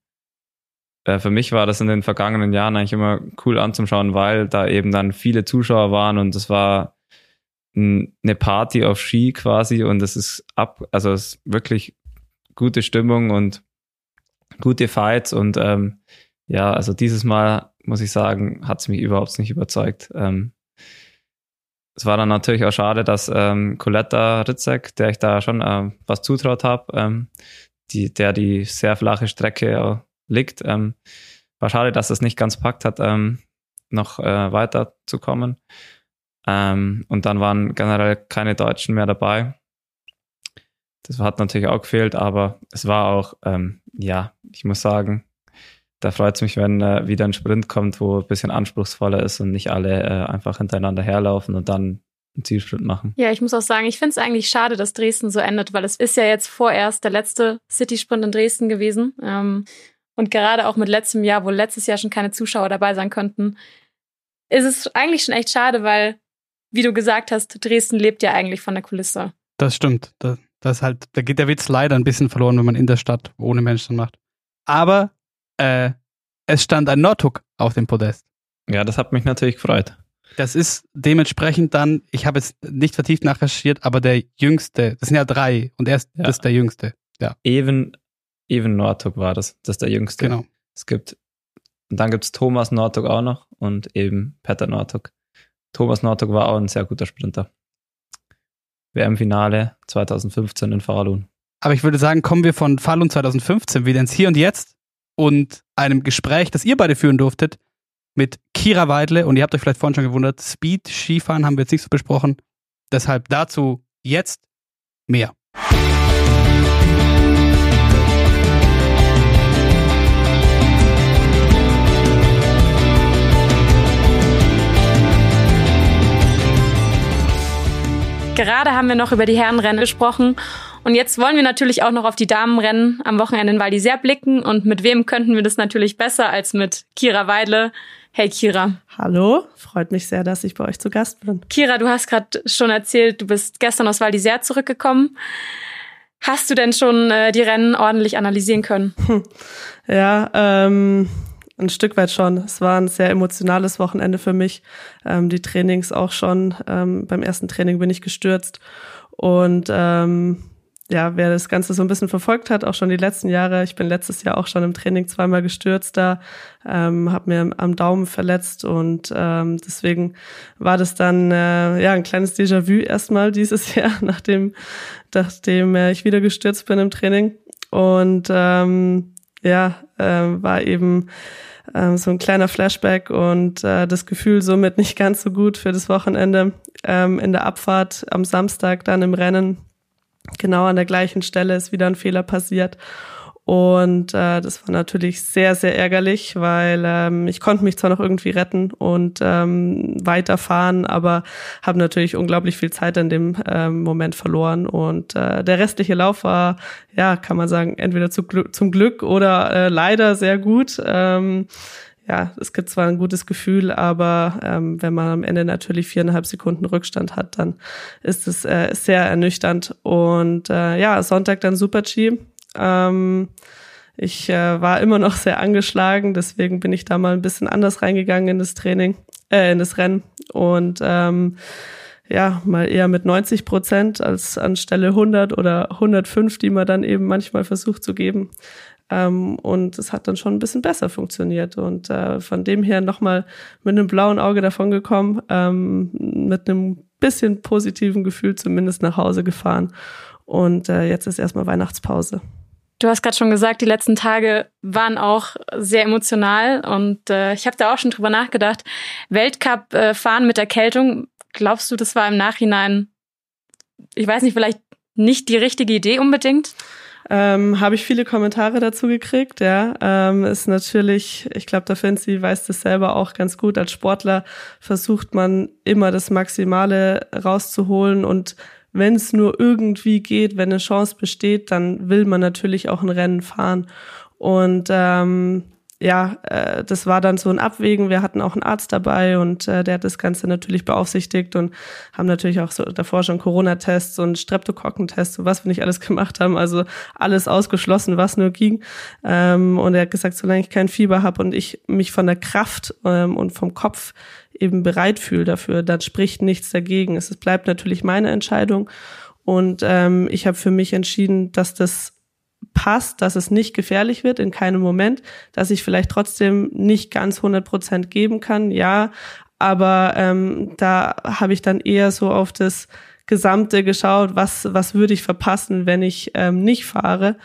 äh, für mich war das in den vergangenen Jahren eigentlich immer cool anzuschauen, weil da eben dann viele Zuschauer waren und es war eine Party auf Ski quasi und es ist ab, also es ist wirklich gute Stimmung und gute Fights und ähm, ja, also dieses Mal muss ich sagen, hat es mich überhaupt nicht überzeugt. Ähm, es war dann natürlich auch schade, dass ähm, Coletta Ritzek, der ich da schon ähm, was zutraut habe, ähm, die, der die sehr flache Strecke äh, liegt, ähm, war schade, dass es nicht ganz packt hat, ähm, noch äh, weiterzukommen. Ähm, und dann waren generell keine Deutschen mehr dabei. Das hat natürlich auch gefehlt, aber es war auch, ähm, ja, ich muss sagen, da freut es mich, wenn äh, wieder ein Sprint kommt, wo ein bisschen anspruchsvoller ist und nicht alle äh, einfach hintereinander herlaufen und dann einen Zielsprint machen. Ja, ich muss auch sagen, ich finde es eigentlich schade, dass Dresden so endet, weil es ist ja jetzt vorerst der letzte City-Sprint in Dresden gewesen. Ähm, und gerade auch mit letztem Jahr, wo letztes Jahr schon keine Zuschauer dabei sein konnten, ist es eigentlich schon echt schade, weil, wie du gesagt hast, Dresden lebt ja eigentlich von der Kulisse. Das stimmt. Da, das ist halt, da geht der Witz leider ein bisschen verloren, wenn man in der Stadt ohne Menschen macht. Aber äh, es stand ein Nordhook auf dem Podest. Ja, das hat mich natürlich gefreut. Das ist dementsprechend dann, ich habe es nicht vertieft nachrecherchiert, aber der jüngste, das sind ja drei und er ist, Ja. das ist der jüngste. Even, Even Nordhook war das. Das ist der jüngste. Genau. Es gibt, und dann gibt es Thomas Nordhook auch noch und eben Petter Nordhook. Thomas Nordhook war auch ein sehr guter Sprinter. WM-Finale 2015 in Falun. Aber ich würde sagen, kommen wir von Falun 2015 wieder ins Hier und Jetzt und einem Gespräch, das ihr beide führen durftet, mit Kira Weidle. Und ihr habt euch vielleicht vorhin schon gewundert, Speed, Skifahren haben wir jetzt nicht so besprochen. Deshalb dazu jetzt mehr. Gerade haben wir noch über die Herrenrennen gesprochen. Und jetzt wollen wir natürlich auch noch auf die Damenrennen am Wochenende in Val d'Isère blicken. Und mit wem könnten wir das natürlich besser als mit Kira Weidle? Hey Kira. Hallo, freut mich sehr, dass ich bei euch zu Gast bin. Kira, du hast gerade schon erzählt, du bist gestern aus Val d'Isère zurückgekommen. Hast du denn schon äh, die Rennen ordentlich analysieren können? Ja, ähm, ein Stück weit schon. Es war ein sehr emotionales Wochenende für mich. Ähm, die Trainings auch schon. Ähm, beim ersten Training bin ich gestürzt. Und ähm, ja, wer das Ganze so ein bisschen verfolgt hat, auch schon die letzten Jahre, ich bin letztes Jahr auch schon im Training zweimal gestürzt da, ähm, habe mir am Daumen verletzt und ähm, deswegen war das dann äh, ja ein kleines Déjà-vu erstmal dieses Jahr, nachdem, nachdem äh, ich wieder gestürzt bin im Training. Und ähm, ja, äh, war eben äh, so ein kleiner Flashback und äh, das Gefühl somit nicht ganz so gut für das Wochenende. Ähm, in der Abfahrt am Samstag dann im Rennen, genau an der gleichen Stelle ist wieder ein Fehler passiert. Und äh, das war natürlich sehr, sehr ärgerlich, weil ähm, ich konnte mich zwar noch irgendwie retten und ähm, weiterfahren, aber habe natürlich unglaublich viel Zeit in dem ähm, Moment verloren. Und äh, der restliche Lauf war, ja, kann man sagen, entweder zu Glück, zum Glück oder äh, leider sehr gut. Ähm, ja, es gibt zwar ein gutes Gefühl, aber ähm, wenn man am Ende natürlich viereinhalb Sekunden Rückstand hat, dann ist es äh, sehr ernüchternd. Und äh, ja, Sonntag dann Super G. Ähm, ich äh, war immer noch sehr angeschlagen, deswegen bin ich da mal ein bisschen anders reingegangen in das Training, äh, in das Rennen. Und ähm, ja, mal eher mit 90 Prozent als anstelle 100 oder 105, die man dann eben manchmal versucht zu geben. Ähm, und es hat dann schon ein bisschen besser funktioniert. Und äh, von dem her nochmal mit einem blauen Auge davon gekommen, ähm, mit einem bisschen positiven Gefühl zumindest nach Hause gefahren. Und äh, jetzt ist erstmal Weihnachtspause. Du hast gerade schon gesagt, die letzten Tage waren auch sehr emotional und äh, ich habe da auch schon drüber nachgedacht. Weltcup äh, fahren mit Erkältung, glaubst du, das war im Nachhinein, ich weiß nicht, vielleicht nicht die richtige Idee unbedingt? Ähm, habe ich viele Kommentare dazu gekriegt. Ja, ähm, ist natürlich, ich glaube, der Fancy weiß das selber auch ganz gut. Als Sportler versucht man immer das Maximale rauszuholen und wenn es nur irgendwie geht, wenn eine Chance besteht, dann will man natürlich auch ein Rennen fahren. Und ähm, ja, äh, das war dann so ein Abwägen. Wir hatten auch einen Arzt dabei und äh, der hat das Ganze natürlich beaufsichtigt und haben natürlich auch so davor schon Corona-Tests und Streptokokkentests und was wir nicht alles gemacht haben. Also alles ausgeschlossen, was nur ging. Ähm, und er hat gesagt, solange ich kein Fieber habe und ich mich von der Kraft ähm, und vom Kopf eben bereit fühle dafür, dann spricht nichts dagegen. Es bleibt natürlich meine Entscheidung. Und ähm, ich habe für mich entschieden, dass das passt, dass es nicht gefährlich wird in keinem Moment, dass ich vielleicht trotzdem nicht ganz 100 Prozent geben kann, ja, aber ähm, da habe ich dann eher so auf das Gesamte geschaut, was, was würde ich verpassen, wenn ich ähm, nicht fahre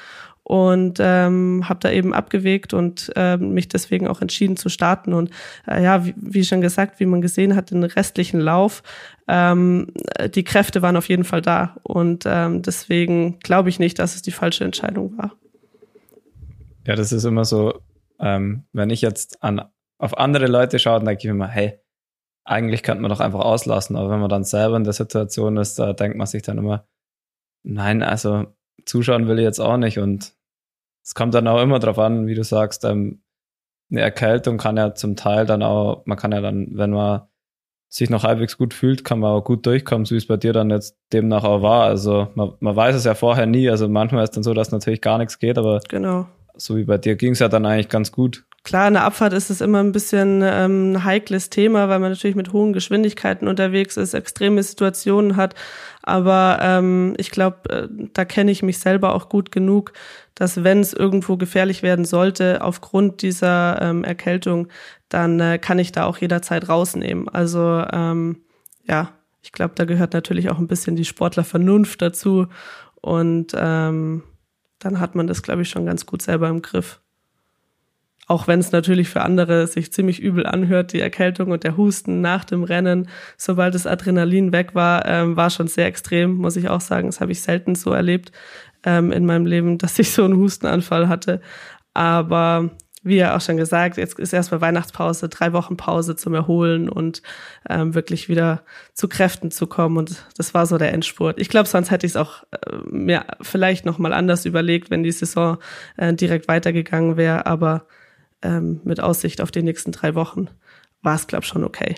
und ähm, habe da eben abgewegt und ähm, mich deswegen auch entschieden zu starten. Und äh, ja, wie, wie schon gesagt, wie man gesehen hat, den restlichen Lauf, ähm, die Kräfte waren auf jeden Fall da. Und ähm, deswegen glaube ich nicht, dass es die falsche Entscheidung war. Ja, das ist immer so, ähm, wenn ich jetzt an, auf andere Leute schaue, dann denke ich mir immer, hey, eigentlich könnte man doch einfach auslassen. Aber wenn man dann selber in der Situation ist, da denkt man sich dann immer, nein, also zuschauen will ich jetzt auch nicht. Und es kommt dann auch immer darauf an, wie du sagst, ähm, eine Erkältung kann ja zum Teil dann auch, man kann ja dann, wenn man sich noch halbwegs gut fühlt, kann man auch gut durchkommen, so wie es bei dir dann jetzt demnach auch war. Also man, man weiß es ja vorher nie. Also manchmal ist es dann so, dass natürlich gar nichts geht, aber genau. so wie bei dir ging es ja dann eigentlich ganz gut. Klar, in der Abfahrt ist es immer ein bisschen ähm, ein heikles Thema, weil man natürlich mit hohen Geschwindigkeiten unterwegs ist, extreme Situationen hat. Aber ähm, ich glaube, äh, da kenne ich mich selber auch gut genug, dass wenn es irgendwo gefährlich werden sollte, aufgrund dieser ähm, Erkältung, dann äh, kann ich da auch jederzeit rausnehmen. Also ähm, ja, ich glaube, da gehört natürlich auch ein bisschen die Sportlervernunft dazu. Und ähm, dann hat man das, glaube ich, schon ganz gut selber im Griff. Auch wenn es natürlich für andere sich ziemlich übel anhört, die Erkältung und der Husten nach dem Rennen, sobald das Adrenalin weg war, ähm, war schon sehr extrem, muss ich auch sagen. Das habe ich selten so erlebt ähm, in meinem Leben, dass ich so einen Hustenanfall hatte. Aber wie ja auch schon gesagt, jetzt ist erstmal Weihnachtspause, drei Wochen Pause zum Erholen und ähm, wirklich wieder zu Kräften zu kommen. Und das war so der Endspurt. Ich glaube, sonst hätte ich es auch äh, mir vielleicht nochmal anders überlegt, wenn die Saison äh, direkt weitergegangen wäre. Aber ähm, mit Aussicht auf die nächsten drei Wochen war es, glaube ich, schon okay.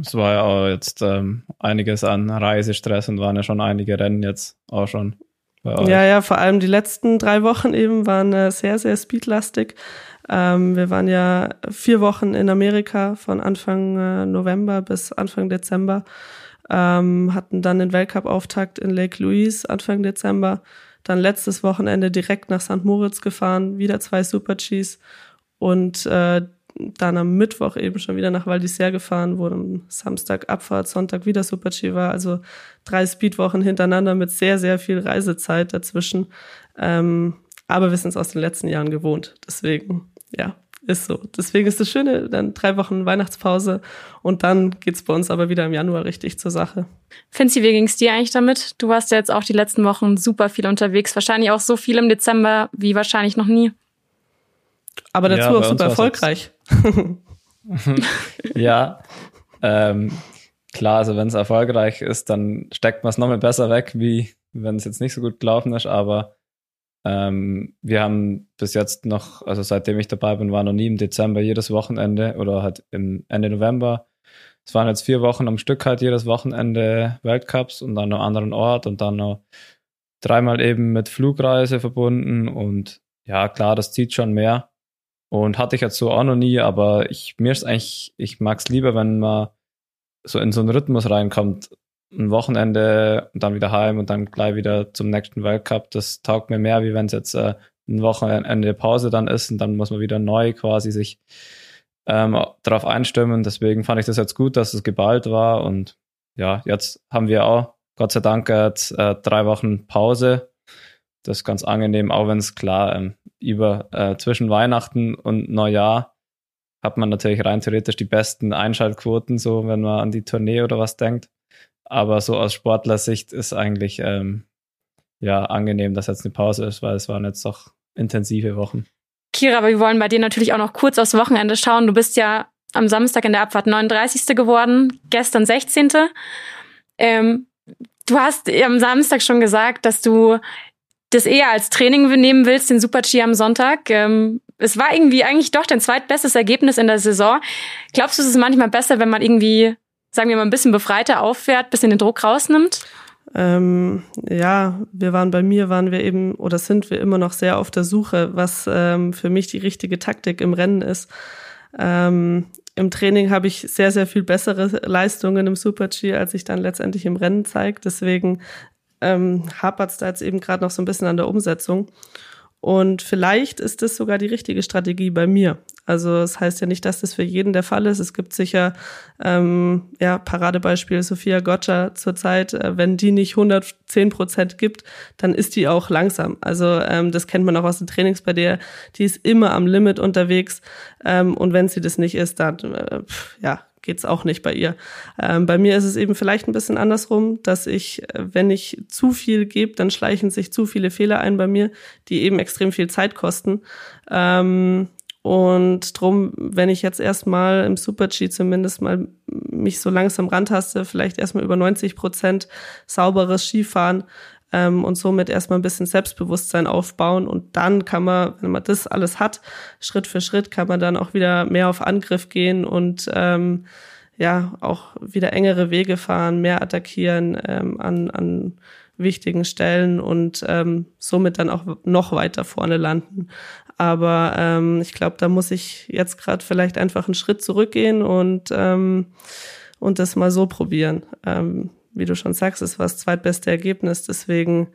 Es war ja auch jetzt ähm, einiges an Reisestress und waren ja schon einige Rennen jetzt auch schon. Ja, ja, vor allem die letzten drei Wochen eben waren äh, sehr, sehr speedlastig. Ähm, wir waren ja vier Wochen in Amerika von Anfang äh, November bis Anfang Dezember. Ähm, hatten dann den Weltcup-Auftakt in Lake Louise Anfang Dezember. Dann letztes Wochenende direkt nach St. Moritz gefahren, wieder zwei Super-Gs und äh, dann am Mittwoch eben schon wieder nach Val d'Isère gefahren, wo am Samstag Abfahrt, Sonntag wieder Super-G war. Also drei Speedwochen hintereinander mit sehr, sehr viel Reisezeit dazwischen. Ähm, aber wir sind es aus den letzten Jahren gewohnt. Deswegen, ja, Ist so. Deswegen ist das Schöne, dann drei Wochen Weihnachtspause und dann geht's bei uns aber wieder im Januar richtig zur Sache. Finzi, wie ging's dir eigentlich damit? Du warst ja jetzt auch die letzten Wochen super viel unterwegs, wahrscheinlich auch so viel im Dezember wie wahrscheinlich noch nie. Aber dazu ja, auch super erfolgreich. ja, ähm, klar, also wenn es erfolgreich ist, dann steckt man es nochmal besser weg, wie wenn es jetzt nicht so gut gelaufen ist, aber ähm, wir haben bis jetzt noch, also seitdem ich dabei bin, war noch nie im Dezember jedes Wochenende oder halt im Ende November. Es waren jetzt vier Wochen am Stück halt jedes Wochenende Weltcups und dann noch einen anderen Ort und dann noch dreimal eben mit Flugreise verbunden und ja, klar, das zieht schon mehr. Und hatte ich jetzt so auch noch nie, aber ich, mir ist eigentlich, ich mag es lieber, wenn man so in so einen Rhythmus reinkommt ein Wochenende und dann wieder heim und dann gleich wieder zum nächsten Weltcup. Das taugt mir mehr, wie wenn es jetzt äh, ein Wochenende Pause dann ist und dann muss man wieder neu quasi sich ähm, darauf einstimmen. Deswegen fand ich das jetzt gut, dass es geballt war und ja, jetzt haben wir auch Gott sei Dank jetzt äh, drei Wochen Pause. Das ist ganz angenehm, auch wenn es klar ähm, über äh, zwischen Weihnachten und Neujahr hat man natürlich rein theoretisch die besten Einschaltquoten, so wenn man an die Tournee oder was denkt. Aber so aus Sportlersicht ist eigentlich ähm, ja angenehm, dass jetzt eine Pause ist, weil es waren jetzt doch intensive Wochen. Kira, aber wir wollen bei dir natürlich auch noch kurz aufs Wochenende schauen. Du bist ja am Samstag in der Abfahrt 39. geworden, gestern 16. Ähm, du hast am Samstag schon gesagt, dass du das eher als Training nehmen willst, den Super-G am Sonntag. Ähm, es war irgendwie eigentlich doch dein zweitbestes Ergebnis in der Saison. Glaubst du, es ist manchmal besser, wenn man irgendwie sagen wir mal, ein bisschen befreiter auffährt, bisschen den Druck rausnimmt? Ähm, ja, wir waren bei mir, waren wir eben oder sind wir immer noch sehr auf der Suche, was ähm, für mich die richtige Taktik im Rennen ist. Ähm, Im Training habe ich sehr, sehr viel bessere Leistungen im Super-G, als ich dann letztendlich im Rennen zeige. Deswegen ähm, hapert es da jetzt eben gerade noch so ein bisschen an der Umsetzung. Und vielleicht ist das sogar die richtige Strategie bei mir. Also es das heißt ja nicht, dass das für jeden der Fall ist. Es gibt sicher, ähm, ja, Paradebeispiel Sophia Gotcha zurzeit, äh, wenn die nicht 110 Prozent gibt, dann ist die auch langsam. Also ähm, das kennt man auch aus den Trainings bei der, die ist immer am Limit unterwegs. Ähm, und wenn sie das nicht ist, dann, äh, ja, geht's auch nicht bei ihr. Ähm, bei mir ist es eben vielleicht ein bisschen andersrum, dass ich, äh, wenn ich zu viel gebe, dann schleichen sich zu viele Fehler ein bei mir, die eben extrem viel Zeit kosten. Ähm, und drum, wenn ich jetzt erstmal im Super-G zumindest mal mich so langsam rantaste, vielleicht erstmal über 90 Prozent sauberes Skifahren, ähm, und somit erstmal ein bisschen Selbstbewusstsein aufbauen. Und dann kann man, wenn man das alles hat, Schritt für Schritt kann man dann auch wieder mehr auf Angriff gehen und ähm, ja, auch wieder engere Wege fahren, mehr attackieren ähm, an, an wichtigen Stellen und ähm, somit dann auch noch weiter vorne landen. Aber ähm, ich glaube, da muss ich jetzt gerade vielleicht einfach einen Schritt zurückgehen und ähm, und das mal so probieren. Ähm, wie du schon sagst, es war das zweitbeste Ergebnis, deswegen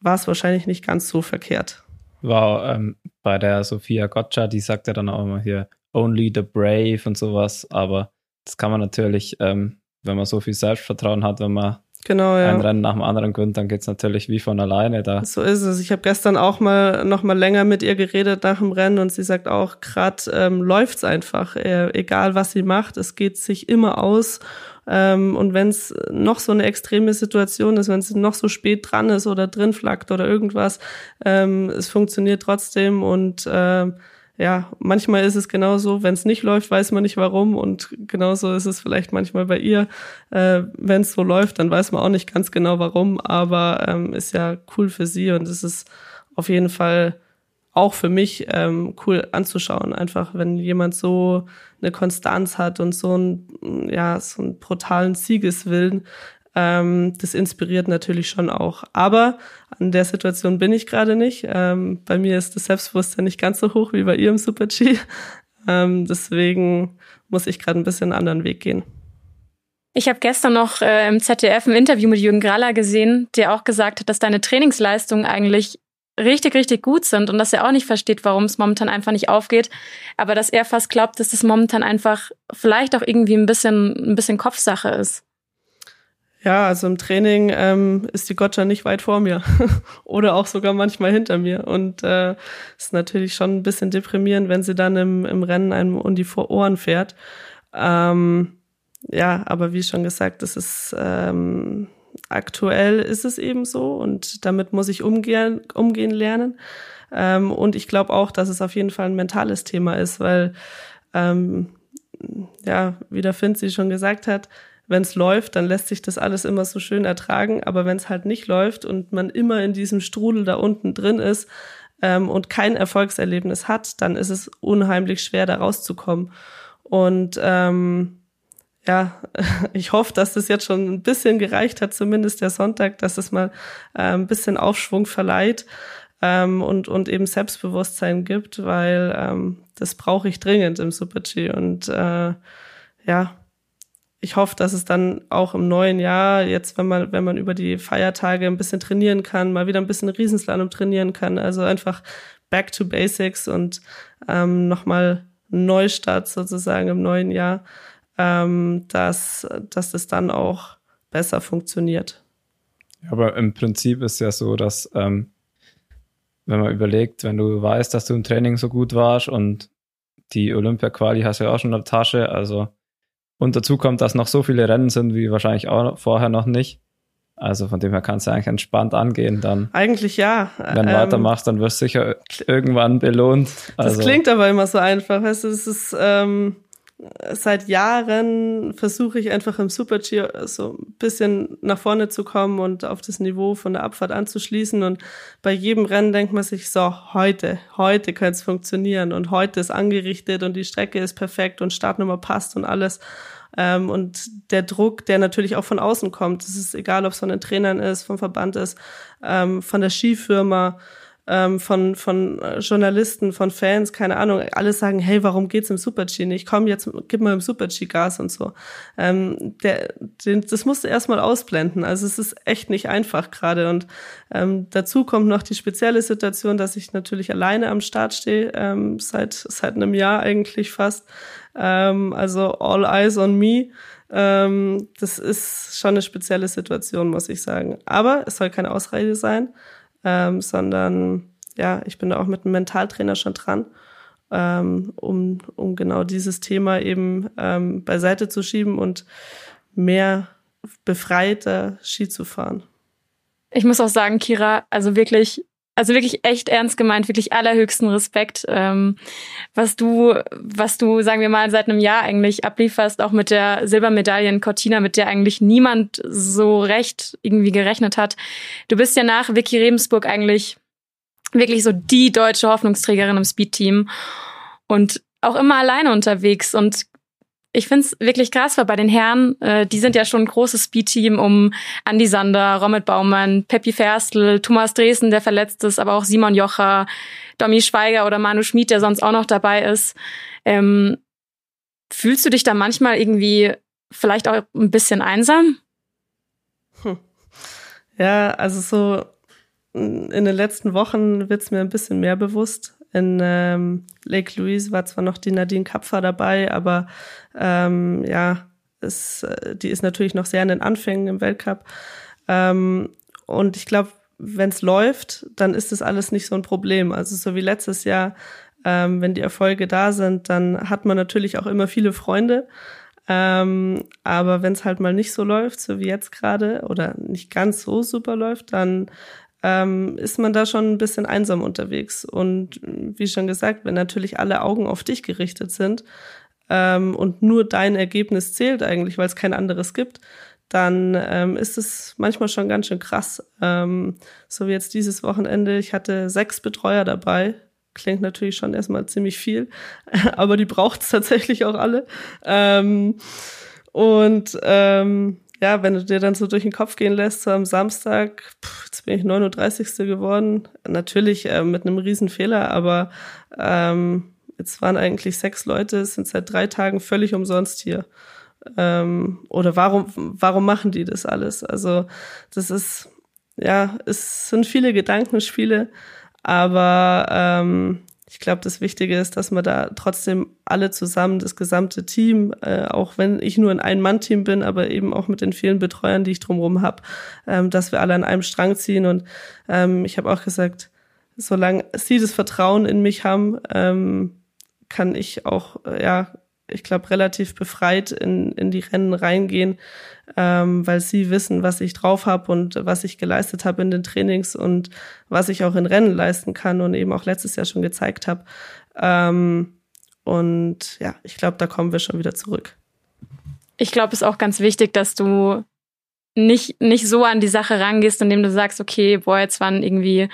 war es wahrscheinlich nicht ganz so verkehrt. Wow, ähm, bei der Sophia Gotcha, die sagt ja dann auch immer hier, only the brave und sowas, aber das kann man natürlich, ähm, wenn man so viel Selbstvertrauen hat, wenn man genau, ja. ein Rennen nach dem anderen gewinnt, dann geht es natürlich wie von alleine da. So ist es. Ich habe gestern auch mal noch mal länger mit ihr geredet nach dem Rennen und sie sagt auch, gerade ähm, läuft's einfach, äh, egal was sie macht, es geht sich immer aus ähm, und wenn es noch so eine extreme Situation ist, wenn es noch so spät dran ist oder drin flackt oder irgendwas, ähm, es funktioniert trotzdem und ähm, ja, manchmal ist es genauso, wenn es nicht läuft, weiß man nicht warum und genauso ist es vielleicht manchmal bei ihr. Äh, wenn es so läuft, dann weiß man auch nicht ganz genau warum, aber ähm, ist ja cool für sie und es ist auf jeden Fall auch für mich ähm, cool anzuschauen. Einfach, wenn jemand so eine Konstanz hat und so ein, ja, so einen brutalen Siegeswillen, ähm, das inspiriert natürlich schon auch. Aber an der Situation bin ich gerade nicht. Ähm, bei mir ist das Selbstbewusstsein nicht ganz so hoch wie bei ihr im Super-G. Ähm, deswegen muss ich gerade ein bisschen einen anderen Weg gehen. Ich habe gestern noch äh, im ZDF ein Interview mit Jürgen Graller gesehen, der auch gesagt hat, dass deine Trainingsleistungen eigentlich richtig, richtig gut sind und dass er auch nicht versteht, warum es momentan einfach nicht aufgeht, aber dass er fast glaubt, dass es momentan einfach vielleicht auch irgendwie ein bisschen, ein bisschen Kopfsache ist. Ja, also im Training ähm, ist die Gotcha nicht weit vor mir oder auch sogar manchmal hinter mir. Und äh, ist natürlich schon ein bisschen deprimierend, wenn sie dann im, im Rennen einem um die Ohren fährt. Ähm, ja, aber wie schon gesagt, das ist ähm, aktuell ist es eben so und damit muss ich umgehen, umgehen lernen. Ähm, und ich glaube auch, dass es auf jeden Fall ein mentales Thema ist, weil ähm, ja, wie der Finzi schon gesagt hat, wenn es läuft, dann lässt sich das alles immer so schön ertragen. Aber wenn es halt nicht läuft und man immer in diesem Strudel da unten drin ist ähm, und kein Erfolgserlebnis hat, dann ist es unheimlich schwer, da rauszukommen. Und ähm, ja, ich hoffe, dass das jetzt schon ein bisschen gereicht hat, zumindest der Sonntag, dass es mal äh, ein bisschen Aufschwung verleiht ähm, und, und eben Selbstbewusstsein gibt, weil ähm, das brauche ich dringend im Super-G. Und äh, ja, ich hoffe, dass es dann auch im neuen Jahr, jetzt wenn man, wenn man über die Feiertage ein bisschen trainieren kann, mal wieder ein bisschen Riesenslalom trainieren kann. Also einfach back to basics und ähm, nochmal Neustart sozusagen im neuen Jahr, ähm, dass, dass das dann auch besser funktioniert. Aber im Prinzip ist ja so, dass ähm, wenn man überlegt, wenn du weißt, dass du im Training so gut warst und die Olympia-Quali hast du ja auch schon in der Tasche, also und dazu kommt, dass noch so viele Rennen sind, wie wahrscheinlich auch vorher noch nicht. Also von dem her kannst du eigentlich entspannt angehen dann. Eigentlich ja. Wenn du ähm, weitermachst, dann wirst du sicher irgendwann belohnt. Also. Das klingt aber immer so einfach. Weißt du, es ist, ähm, seit Jahren versuche ich einfach im Super-G so ein bisschen nach vorne zu kommen und auf das Niveau von der Abfahrt anzuschließen. Und bei jedem Rennen denkt man sich so, heute, heute kann es funktionieren und heute ist angerichtet und die Strecke ist perfekt und Startnummer passt und alles. Ähm, und der Druck, der natürlich auch von außen kommt, es ist egal, ob es von den Trainern ist, vom Verband ist, ähm, von der Skifirma, ähm, von, von äh, Journalisten, von Fans, keine Ahnung, alle sagen, hey, warum geht's im Super-G nicht? Komm, jetzt gib mal im Super-G Gas und so. Ähm, der, den, das musst du erstmal ausblenden. Also es ist echt nicht einfach gerade. Und ähm, dazu kommt noch die spezielle Situation, dass ich natürlich alleine am Start stehe, ähm, seit, seit einem Jahr eigentlich fast. Ähm, also all eyes on me. Ähm, das ist schon eine spezielle Situation, muss ich sagen. Aber es soll keine Ausrede sein ähm, sondern ja, ich bin da auch mit einem Mentaltrainer schon dran, ähm, um, um genau dieses Thema eben ähm, beiseite zu schieben und mehr befreiter Ski zu fahren. Ich muss auch sagen, Kira, also wirklich also wirklich echt ernst gemeint, wirklich allerhöchsten Respekt, ähm, was du, was du, sagen wir mal, seit einem Jahr eigentlich ablieferst, auch mit der Silbermedaille in Cortina, mit der eigentlich niemand so recht irgendwie gerechnet hat. Du bist ja nach Vicky Rebensburg eigentlich wirklich so die deutsche Hoffnungsträgerin im Speedteam und auch immer alleine unterwegs und ich finde es wirklich krass, weil bei den Herren, äh, die sind ja schon ein großes Speed-Team um Andi Sander, Romit Baumann, Peppi Ferstl, Thomas Dresden, der verletzt ist, aber auch Simon Jocher, Domi Schweiger oder Manu Schmid, der sonst auch noch dabei ist. Ähm, fühlst du dich da manchmal irgendwie vielleicht auch ein bisschen einsam? Hm. Ja, also so in den letzten Wochen wird es mir ein bisschen mehr bewusst. In ähm, Lake Louise war zwar noch die Nadine Kapfer dabei, aber ähm, ja, ist, äh, die ist natürlich noch sehr in den Anfängen im Weltcup. Ähm, und ich glaube, wenn es läuft, dann ist das alles nicht so ein Problem. Also so wie letztes Jahr, ähm, wenn die Erfolge da sind, dann hat man natürlich auch immer viele Freunde. Ähm, aber wenn es halt mal nicht so läuft, so wie jetzt gerade, oder nicht ganz so super läuft, dann ähm, ist man da schon ein bisschen einsam unterwegs. Und wie schon gesagt, wenn natürlich alle Augen auf dich gerichtet sind ähm, und nur dein Ergebnis zählt eigentlich, weil es kein anderes gibt, dann ähm, ist es manchmal schon ganz schön krass. Ähm, so wie jetzt dieses Wochenende, ich hatte sechs Betreuer dabei. Klingt natürlich schon erstmal ziemlich viel, aber die braucht es tatsächlich auch alle. Ähm, und ähm, ja, wenn du dir dann so durch den Kopf gehen lässt, so am Samstag, pff, jetzt bin ich 39. geworden, natürlich äh, mit einem riesen Fehler, aber ähm, jetzt waren eigentlich sechs Leute, sind seit drei Tagen völlig umsonst hier. Ähm, oder warum, warum machen die das alles? Also das ist, ja, es sind viele Gedankenspiele, aber ähm, ich glaube, das Wichtige ist, dass man da trotzdem alle zusammen, das gesamte Team, äh, auch wenn ich nur ein Ein-Mann-Team bin, aber eben auch mit den vielen Betreuern, die ich drumherum habe, ähm, dass wir alle an einem Strang ziehen. Und ähm, ich habe auch gesagt, solange sie das Vertrauen in mich haben, ähm, kann ich auch, äh, ja, ich glaube, relativ befreit in, in die Rennen reingehen, ähm, weil sie wissen, was ich drauf habe und was ich geleistet habe in den Trainings und was ich auch in Rennen leisten kann und eben auch letztes Jahr schon gezeigt habe. Ähm, und ja, ich glaube, da kommen wir schon wieder zurück. Ich glaube, es ist auch ganz wichtig, dass du nicht, nicht so an die Sache rangehst, indem du sagst, okay, boah, jetzt waren irgendwie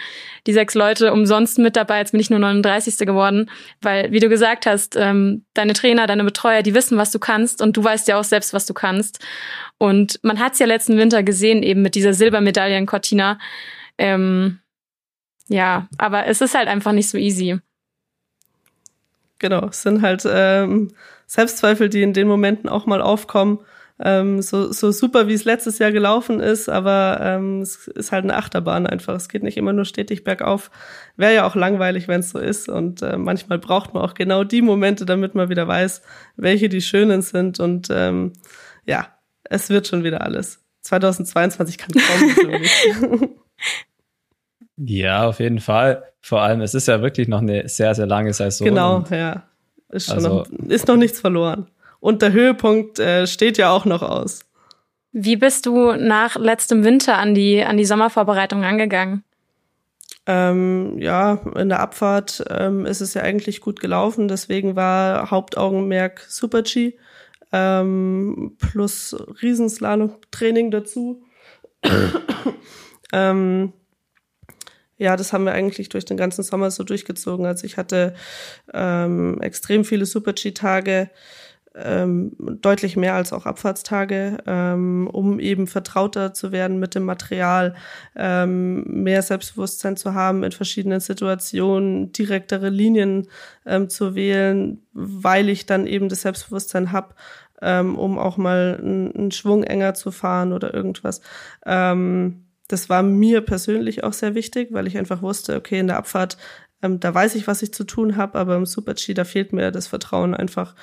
die sechs Leute umsonst mit dabei, jetzt bin ich nur 39. geworden. Weil, wie du gesagt hast, ähm, deine Trainer, deine Betreuer, die wissen, was du kannst und du weißt ja auch selbst, was du kannst. Und man hat es ja letzten Winter gesehen, eben mit dieser Silbermedaille in Cortina. Ähm, ja, aber es ist halt einfach nicht so easy. Genau, es sind halt ähm, Selbstzweifel, die in den Momenten auch mal aufkommen ähm, so, so super, wie es letztes Jahr gelaufen ist, aber ähm, es ist halt eine Achterbahn einfach. Es geht nicht immer nur stetig bergauf. Wäre ja auch langweilig, wenn es so ist. Und äh, manchmal braucht man auch genau die Momente, damit man wieder weiß, welche die schönen sind. Und ähm, ja, es wird schon wieder alles. 2022 kann kommen. Ja, auf jeden Fall. Vor allem, es ist ja wirklich noch eine sehr, sehr lange Saison. Genau, ja. Ist, schon also, noch, ist noch nichts verloren. Und der Höhepunkt äh, steht ja auch noch aus. Wie bist du nach letztem Winter an die, an die Sommervorbereitung angegangen? Ähm, ja, in der Abfahrt ähm, ist es ja eigentlich gut gelaufen. Deswegen war Hauptaugenmerk Super G ähm, plus Riesenslalom-Training dazu. ähm, ja, das haben wir eigentlich durch den ganzen Sommer so durchgezogen. Also ich hatte ähm, extrem viele Super G-Tage ähm, deutlich mehr als auch Abfahrtstage, ähm, um eben vertrauter zu werden mit dem Material, ähm, mehr Selbstbewusstsein zu haben in verschiedenen Situationen, direktere Linien ähm, zu wählen, weil ich dann eben das Selbstbewusstsein habe, ähm, um auch mal einen Schwung enger zu fahren oder irgendwas. Ähm, das war mir persönlich auch sehr wichtig, weil ich einfach wusste, okay, in der Abfahrt, da weiß ich, was ich zu tun habe, aber im Super-G, da fehlt mir das Vertrauen einfach.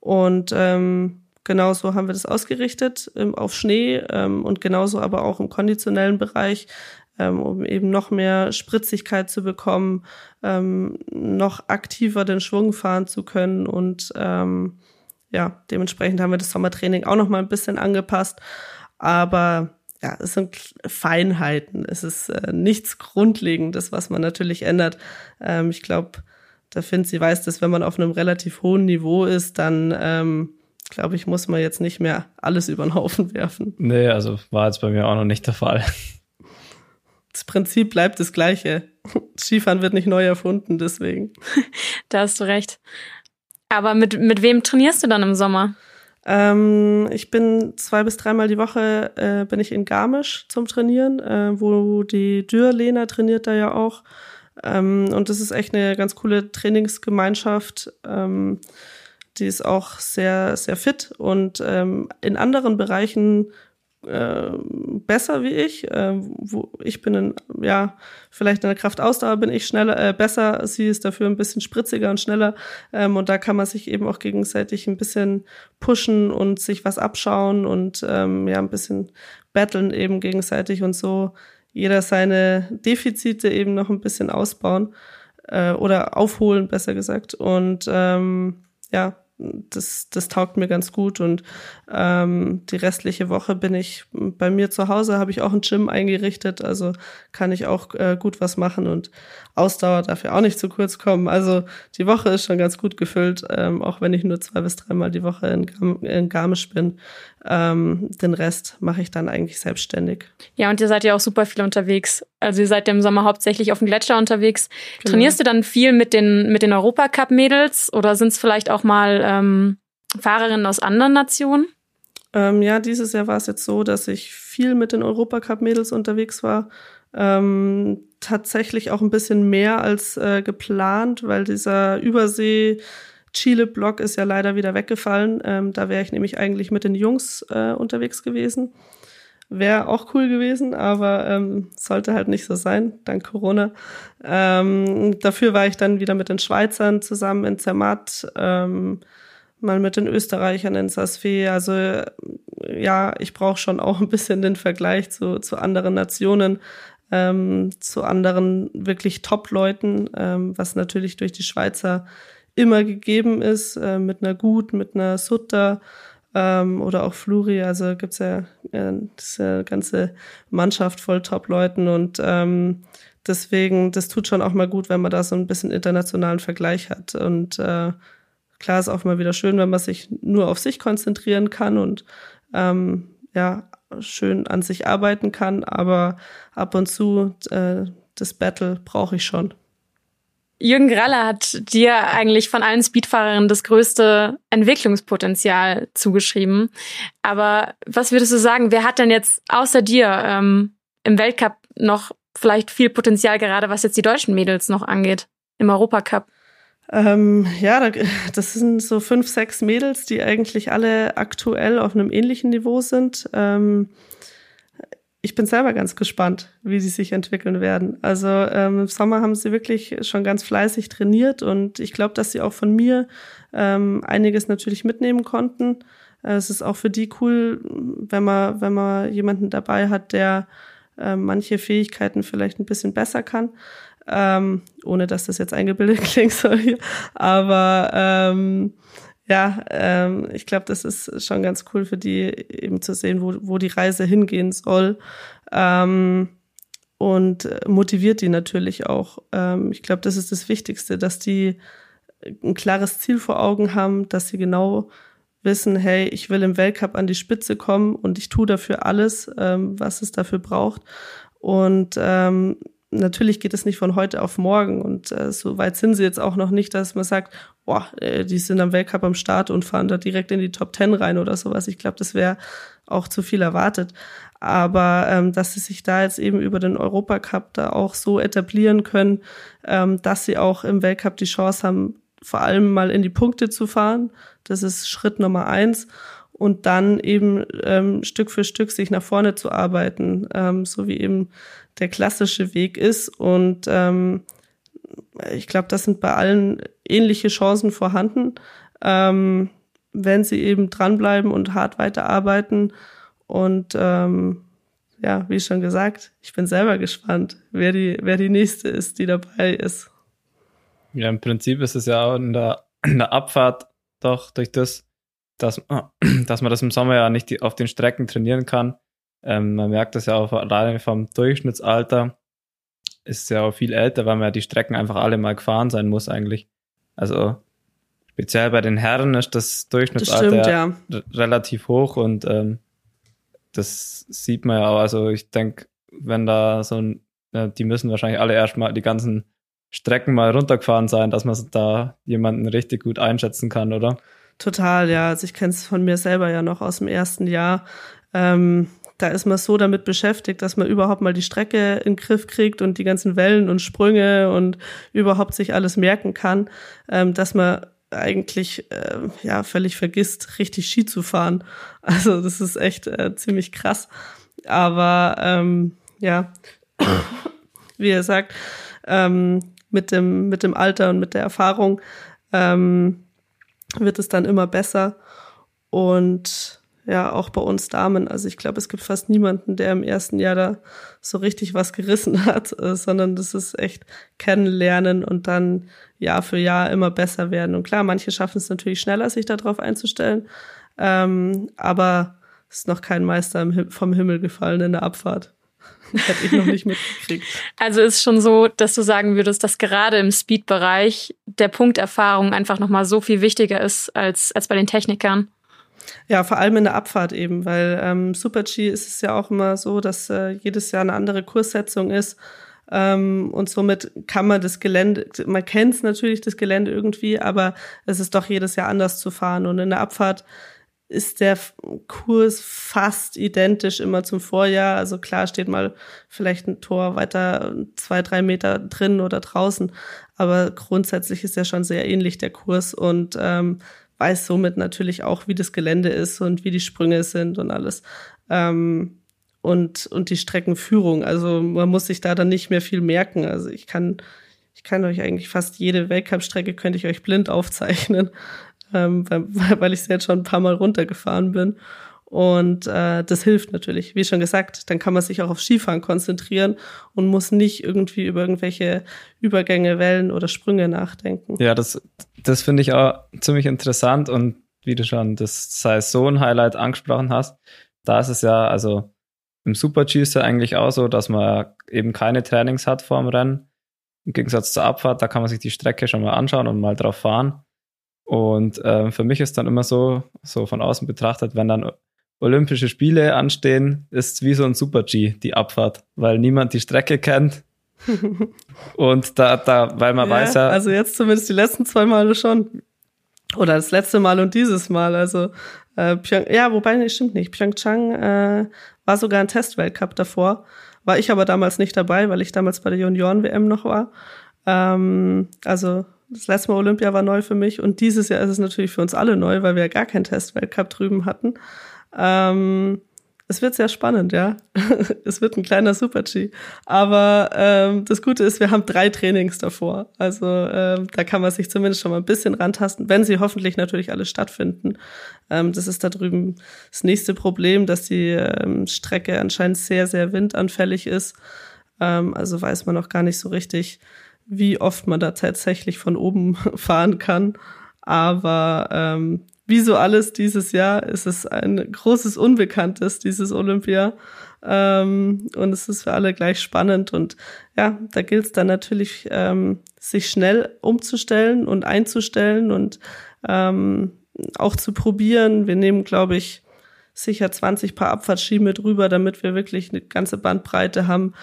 Und ähm, genauso haben wir das ausgerichtet ähm, auf Schnee ähm, und genauso aber auch im konditionellen Bereich, ähm, um eben noch mehr Spritzigkeit zu bekommen, ähm, noch aktiver den Schwung fahren zu können und ähm, ja, dementsprechend haben wir das Sommertraining auch noch mal ein bisschen angepasst, aber ja, es sind Feinheiten. Es ist äh, nichts Grundlegendes, was man natürlich ändert. Ähm, ich glaube, da finde sie weiß, dass wenn man auf einem relativ hohen Niveau ist, dann ähm, glaube ich, muss man jetzt nicht mehr alles über den Haufen werfen. Nee, also war jetzt bei mir auch noch nicht der Fall. Das Prinzip bleibt das gleiche. Skifahren wird nicht neu erfunden, deswegen. da hast du recht. Aber mit, mit wem trainierst du dann im Sommer? Ähm, ich bin zwei bis dreimal die Woche äh, bin ich in Garmisch zum Trainieren, äh, wo die Dürr-Lena trainiert da ja auch. Ähm, und das ist echt eine ganz coole Trainingsgemeinschaft. Ähm, die ist auch sehr, sehr fit und ähm, in anderen Bereichen äh, besser wie ich. Äh, wo ich bin in, ja, vielleicht in der Kraftausdauer bin ich schneller, äh, besser. Sie ist dafür ein bisschen spritziger und schneller. Ähm, und da kann man sich eben auch gegenseitig ein bisschen pushen und sich was abschauen und ähm, ja, ein bisschen battlen eben gegenseitig und so jeder seine Defizite eben noch ein bisschen ausbauen äh, oder aufholen, besser gesagt. Und ähm, ja, das, das taugt mir ganz gut. Und ähm, die restliche Woche bin ich bei mir zu Hause, habe ich auch ein Gym eingerichtet, also kann ich auch äh, gut was machen und Ausdauer darf ja auch nicht zu kurz kommen. Also die Woche ist schon ganz gut gefüllt, ähm, auch wenn ich nur zwei bis dreimal die Woche in, in Garmisch bin. Ähm, den Rest mache ich dann eigentlich selbstständig. Ja, und ihr seid ja auch super viel unterwegs. Also ihr seid ja im Sommer hauptsächlich auf dem Gletscher unterwegs. Genau. Trainierst du dann viel mit den, mit den Europacup-Mädels oder sind es vielleicht auch mal ähm, Fahrerinnen aus anderen Nationen? Ähm, ja, dieses Jahr war es jetzt so, dass ich viel mit den Europacup-Mädels unterwegs war. Ähm, tatsächlich auch ein bisschen mehr als äh, geplant, weil dieser Übersee Chile-Block ist ja leider wieder weggefallen. Ähm, da wäre ich nämlich eigentlich mit den Jungs äh, unterwegs gewesen. Wäre auch cool gewesen, aber ähm, sollte halt nicht so sein, dank Corona. Ähm, dafür war ich dann wieder mit den Schweizern zusammen in Zermatt, ähm, mal mit den Österreichern in Sasfee. Also ja, ich brauche schon auch ein bisschen den Vergleich zu, zu anderen Nationen, ähm, zu anderen wirklich Top-Leuten, ähm, was natürlich durch die Schweizer immer gegeben ist, äh, mit einer Gut, mit einer Sutter ähm, oder auch Fluri. Also gibt's ja, äh, eine ganze Mannschaft voll Top-Leuten und ähm, deswegen, das tut schon auch mal gut, wenn man da so ein bisschen internationalen Vergleich hat. Und äh, klar ist auch mal wieder schön, wenn man sich nur auf sich konzentrieren kann und ähm, ja, schön an sich arbeiten kann, aber ab und zu äh, das Battle brauche ich schon. Jürgen Graller hat dir eigentlich von allen Speedfahrerinnen das größte Entwicklungspotenzial zugeschrieben. Aber was würdest du sagen, wer hat denn jetzt außer dir ähm, im Weltcup noch vielleicht viel Potenzial, gerade was jetzt die deutschen Mädels noch angeht, im Europacup? Ähm, ja, das sind so fünf, sechs Mädels, die eigentlich alle aktuell auf einem ähnlichen Niveau sind. Ähm, ich bin selber ganz gespannt, wie sie sich entwickeln werden. Also ähm, im Sommer haben sie wirklich schon ganz fleißig trainiert und ich glaube, dass sie auch von mir ähm, einiges natürlich mitnehmen konnten. Äh, es ist auch für die cool, wenn man, wenn man jemanden dabei hat, der äh, manche Fähigkeiten vielleicht ein bisschen besser kann. Ähm, ohne dass das jetzt eingebildet soll hier. Aber ähm, ja, ähm, ich glaube, das ist schon ganz cool für die, eben zu sehen, wo, wo die Reise hingehen soll. Ähm, und motiviert die natürlich auch. Ähm, ich glaube, das ist das Wichtigste, dass die ein klares Ziel vor Augen haben, dass sie genau wissen, hey, ich will im Weltcup an die Spitze kommen und ich tue dafür alles, ähm, was es dafür braucht. Und ähm, natürlich geht es nicht von heute auf morgen und äh, so weit sind sie jetzt auch noch nicht, dass man sagt, boah, äh, die sind am Weltcup am Start und fahren da direkt in die Top Ten rein oder sowas. Ich glaube, das wäre auch zu viel erwartet. Aber ähm, dass sie sich da jetzt eben über den Europacup da auch so etablieren können, ähm, dass sie auch im Weltcup die Chance haben, vor allem mal in die Punkte zu fahren. Das ist Schritt Nummer eins und dann eben ähm, Stück für Stück sich nach vorne zu arbeiten, ähm, so wie eben der klassische Weg ist. Und ähm, ich glaube, das sind bei allen ähnliche Chancen vorhanden, ähm, wenn sie eben dranbleiben und hart weiterarbeiten. Und ähm, ja, wie schon gesagt, ich bin selber gespannt, wer die, wer die nächste ist, die dabei ist. Ja, im Prinzip ist es ja auch in der, in der Abfahrt doch durch das, dass, dass man das im Sommer ja nicht auf den Strecken trainieren kann. Ähm, man merkt das ja auch alleine vom Durchschnittsalter. Ist ja auch viel älter, weil man ja die Strecken einfach alle mal gefahren sein muss eigentlich. Also speziell bei den Herren ist das Durchschnittsalter das stimmt, ja. relativ hoch und ähm, das sieht man ja auch. Also ich denke, wenn da so ein, ja, die müssen wahrscheinlich alle erstmal die ganzen Strecken mal runtergefahren sein, dass man da jemanden richtig gut einschätzen kann, oder? Total, ja. Also ich kenne es von mir selber ja noch aus dem ersten Jahr. Ähm, da ist man so damit beschäftigt, dass man überhaupt mal die Strecke in den Griff kriegt und die ganzen Wellen und Sprünge und überhaupt sich alles merken kann, ähm, dass man eigentlich äh, ja völlig vergisst, richtig Ski zu fahren. Also das ist echt äh, ziemlich krass. Aber ähm, ja, wie ihr sagt, ähm, mit dem mit dem Alter und mit der Erfahrung ähm, wird es dann immer besser. Und ja, auch bei uns Damen. Also ich glaube, es gibt fast niemanden, der im ersten Jahr da so richtig was gerissen hat, äh, sondern das ist echt kennenlernen und dann Jahr für Jahr immer besser werden. Und klar, manche schaffen es natürlich schneller, sich darauf einzustellen. Ähm, aber es ist noch kein Meister vom Himmel gefallen in der Abfahrt. Hätte ich noch nicht mitgekriegt. Also ist schon so, dass du sagen würdest, dass gerade im Speed-Bereich der Punkterfahrung einfach nochmal so viel wichtiger ist als, als bei den Technikern. Ja, vor allem in der Abfahrt eben, weil ähm, Super-G ist es ja auch immer so, dass äh, jedes Jahr eine andere Kurssetzung ist. Ähm, und somit kann man das Gelände, man kennt natürlich, das Gelände irgendwie, aber es ist doch jedes Jahr anders zu fahren. Und in der Abfahrt ist der Kurs fast identisch immer zum Vorjahr. Also klar steht mal vielleicht ein Tor weiter zwei, drei Meter drin oder draußen, aber grundsätzlich ist ja schon sehr ähnlich der Kurs und ähm, weiß somit natürlich auch, wie das Gelände ist und wie die Sprünge sind und alles. Ähm, und, und die Streckenführung. Also man muss sich da dann nicht mehr viel merken. Also ich kann, ich kann euch eigentlich fast jede Weltcup-Strecke könnte ich euch blind aufzeichnen, ähm, weil, weil ich jetzt schon ein paar Mal runtergefahren bin. Und äh, das hilft natürlich. Wie schon gesagt, dann kann man sich auch auf Skifahren konzentrieren und muss nicht irgendwie über irgendwelche Übergänge, Wellen oder Sprünge nachdenken. Ja, das, das finde ich auch ziemlich interessant und wie du schon das Saison-Highlight angesprochen hast, da ist es ja, also im Super-G ist ja eigentlich auch so, dass man eben keine Trainings hat vor dem Rennen. Im Gegensatz zur Abfahrt, da kann man sich die Strecke schon mal anschauen und mal drauf fahren. Und äh, für mich ist dann immer so, so von außen betrachtet, wenn dann Olympische Spiele anstehen, ist wie so ein Super-G, die Abfahrt, weil niemand die Strecke kennt. und da, da, weil man ja, weiß ja. Also jetzt zumindest die letzten zwei Male schon. Oder das letzte Mal und dieses Mal. Also äh, Pyong, ja, wobei, nee, stimmt nicht. Pyeongchang äh, war sogar ein Testweltcup davor. War ich aber damals nicht dabei, weil ich damals bei der Junioren-WM noch war. Ähm, also das letzte Mal Olympia war neu für mich und dieses Jahr ist es natürlich für uns alle neu, weil wir ja gar keinen Testweltcup drüben hatten. Ähm, es wird sehr spannend, ja. es wird ein kleiner Super-G. Aber ähm, das Gute ist, wir haben drei Trainings davor. Also ähm, da kann man sich zumindest schon mal ein bisschen rantasten, wenn sie hoffentlich natürlich alle stattfinden. Ähm, das ist da drüben das nächste Problem, dass die ähm, Strecke anscheinend sehr, sehr windanfällig ist. Ähm, also weiß man noch gar nicht so richtig, wie oft man da tatsächlich von oben fahren kann. Aber ähm, wie so alles dieses Jahr ist es ein großes Unbekanntes, dieses Olympia. Ähm, und es ist für alle gleich spannend. Und ja, da gilt es dann natürlich, ähm, sich schnell umzustellen und einzustellen und ähm, auch zu probieren. Wir nehmen, glaube ich, sicher 20 Paar Abfahrtski mit rüber, damit wir wirklich eine ganze Bandbreite haben,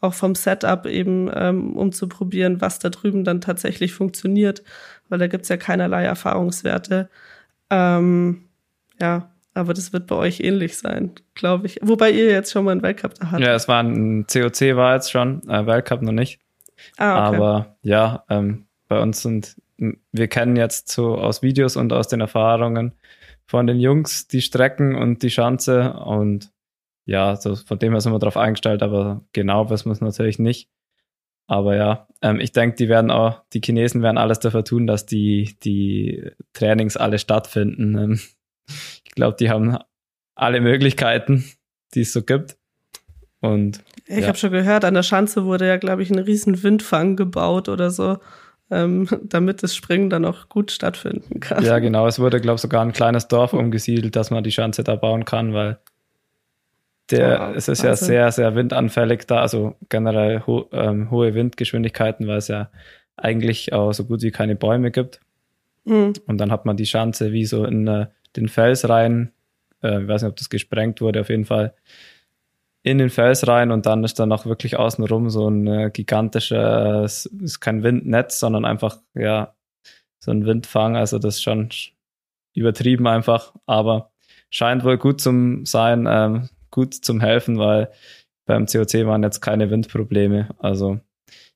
auch vom Setup eben, ähm, um zu probieren, was da drüben dann tatsächlich funktioniert, weil da gibt's ja keinerlei Erfahrungswerte. Ähm, ja, aber das wird bei euch ähnlich sein, glaube ich. Wobei ihr jetzt schon mal einen Weltcup da hattet. Ja, es war ein COC war jetzt schon, äh, Weltcup noch nicht. Ah, okay. Aber ja, ähm, bei uns sind, wir kennen jetzt so aus Videos und aus den Erfahrungen von den Jungs die Strecken und die Schanze und ja, so von dem her sind wir drauf eingestellt, aber genau wissen wir es natürlich nicht. Aber ja, ähm, ich denke, die werden auch, die Chinesen werden alles dafür tun, dass die, die Trainings alle stattfinden. Ähm, ich glaube, die haben alle Möglichkeiten, die es so gibt. Und ich ja. habe schon gehört, an der Schanze wurde ja, glaube ich, ein riesen Windfang gebaut oder so, ähm, damit das Springen dann auch gut stattfinden kann. Ja, genau. Es wurde, glaube ich, sogar ein kleines Dorf umgesiedelt, dass man die Schanze da bauen kann, weil der, oh, es ist Wahnsinn. ja sehr, sehr windanfällig da, also generell ho ähm, hohe Windgeschwindigkeiten, weil es ja eigentlich auch so gut wie keine Bäume gibt. Mhm. Und dann hat man die Schanze wie so in äh, den Fels rein, äh, ich weiß nicht, ob das gesprengt wurde, auf jeden Fall in den Fels rein und dann ist da noch wirklich außenrum so ein äh, gigantisches, ist kein Windnetz, sondern einfach, ja, so ein Windfang, also das ist schon übertrieben einfach, aber scheint wohl gut zum sein. Ähm, gut zum Helfen, weil beim COC waren jetzt keine Windprobleme. Also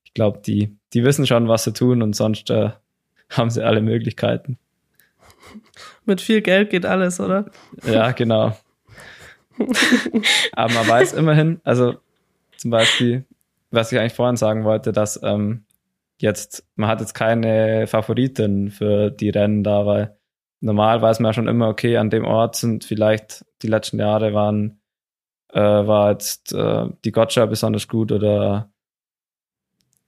ich glaube, die, die wissen schon, was sie tun und sonst äh, haben sie alle Möglichkeiten. Mit viel Geld geht alles, oder? Ja, genau. Aber man weiß immerhin, also zum Beispiel, was ich eigentlich vorhin sagen wollte, dass ähm, jetzt, man hat jetzt keine Favoritin für die Rennen da, weil normal weiß man ja schon immer, okay, an dem Ort sind vielleicht die letzten Jahre waren äh, war jetzt äh, die Gotcha besonders gut oder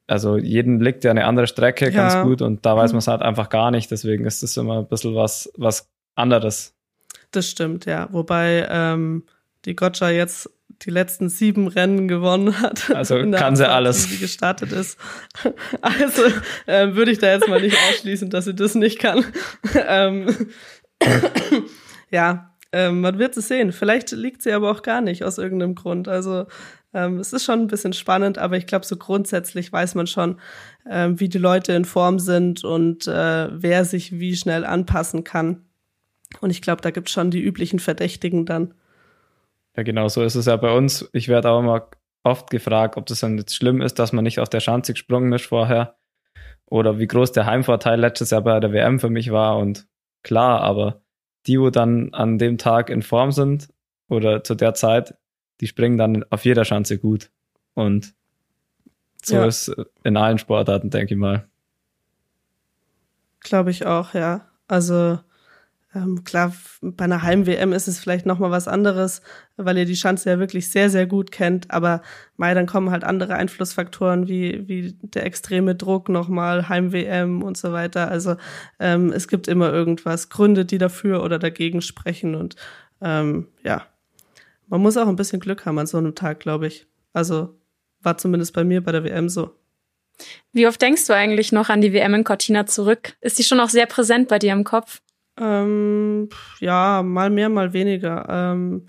also jeden liegt ja eine andere Strecke ja. ganz gut und da weiß mhm. man es halt einfach gar nicht. Deswegen ist das immer ein bisschen was, was anderes. Das stimmt, ja. Wobei ähm, die Gotcha jetzt die letzten sieben Rennen gewonnen hat. Also kann sie alles. Wie gestartet ist. Also äh, würde ich da jetzt mal nicht ausschließen, dass sie das nicht kann. ähm, ja, ähm, man wird es sehen. Vielleicht liegt sie aber auch gar nicht aus irgendeinem Grund. Also ähm, es ist schon ein bisschen spannend, aber ich glaube, so grundsätzlich weiß man schon, ähm, wie die Leute in Form sind und äh, wer sich wie schnell anpassen kann. Und ich glaube, da gibt es schon die üblichen Verdächtigen dann. Ja, genau, so ist es ja bei uns. Ich werde auch immer oft gefragt, ob das dann jetzt schlimm ist, dass man nicht aus der Schanze gesprungen ist vorher. Oder wie groß der Heimvorteil letztes Jahr bei der WM für mich war. Und klar, aber die, wo dann an dem Tag in Form sind oder zu der Zeit, die springen dann auf jeder Schanze gut. Und so Ja. ist in allen Sportarten, denke ich mal. Glaube ich auch, ja. Also ähm, klar, bei einer Heim-WM ist es vielleicht nochmal was anderes, weil ihr die Schanze ja wirklich sehr, sehr gut kennt. Aber mei, dann kommen halt andere Einflussfaktoren wie, wie der extreme Druck nochmal, Heim-WM und so weiter. Also ähm, es gibt immer irgendwas, Gründe, die dafür oder dagegen sprechen. Und ähm, ja, man muss auch ein bisschen Glück haben an so einem Tag, glaube ich. Also war zumindest bei mir bei der WM so. Wie oft denkst du eigentlich noch an die WM in Cortina zurück? Ist die schon auch sehr präsent bei dir im Kopf? Ähm, ja, mal mehr, mal weniger. Ähm,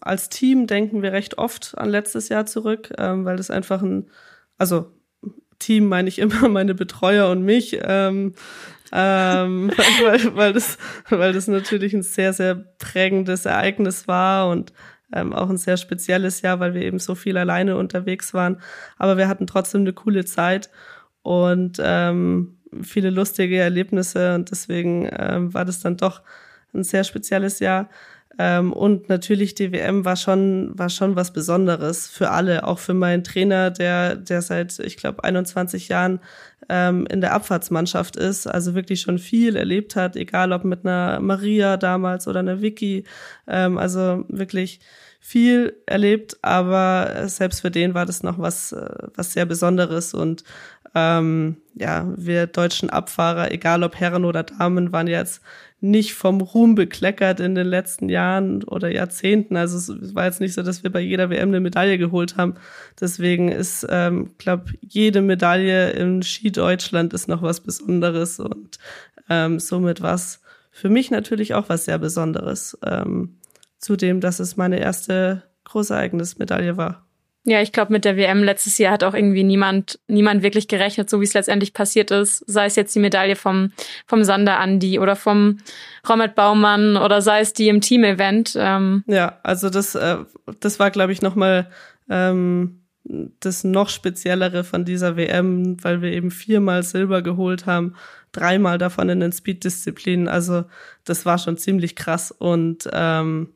als Team denken wir recht oft an letztes Jahr zurück, ähm, weil das einfach ein, also Team meine ich immer meine Betreuer und mich, ähm, ähm, weil, weil, das, weil das natürlich ein sehr, sehr prägendes Ereignis war und ähm, auch ein sehr spezielles Jahr, weil wir eben so viel alleine unterwegs waren. Aber wir hatten trotzdem eine coole Zeit und ähm, viele lustige Erlebnisse und deswegen ähm, war das dann doch ein sehr spezielles Jahr. Ähm, und natürlich die WM war schon war schon was Besonderes für alle, auch für meinen Trainer, der der seit ich glaube 21 Jahren ähm, in der Abfahrtsmannschaft ist, also wirklich schon viel erlebt hat, egal ob mit einer Maria damals oder einer Vicky, ähm, also wirklich viel erlebt, aber selbst für den war das noch was äh, was sehr Besonderes und ähm, ja, wir deutschen Abfahrer, egal ob Herren oder Damen, waren jetzt nicht vom Ruhm bekleckert in den letzten Jahren oder Jahrzehnten. Also es war jetzt nicht so, dass wir bei jeder WM eine Medaille geholt haben. Deswegen ist, ähm, glaube jede Medaille im Ski Deutschland ist noch was Besonderes und ähm, somit was für mich natürlich auch was sehr Besonderes. Ähm, zudem, dass es meine erste Großereignismedaille war. Ja, ich glaube, mit der WM letztes Jahr hat auch irgendwie niemand, niemand wirklich gerechnet, so wie es letztendlich passiert ist. Sei es jetzt die Medaille vom, vom Sander Andi oder vom Robert Baumann oder sei es die im Team-Event. Ähm, Ja, also das, äh, das war, glaube ich, nochmal ähm, das noch speziellere von dieser WM, weil wir eben viermal Silber geholt haben, dreimal davon in den Speed-Disziplinen. Also das war schon ziemlich krass und ähm,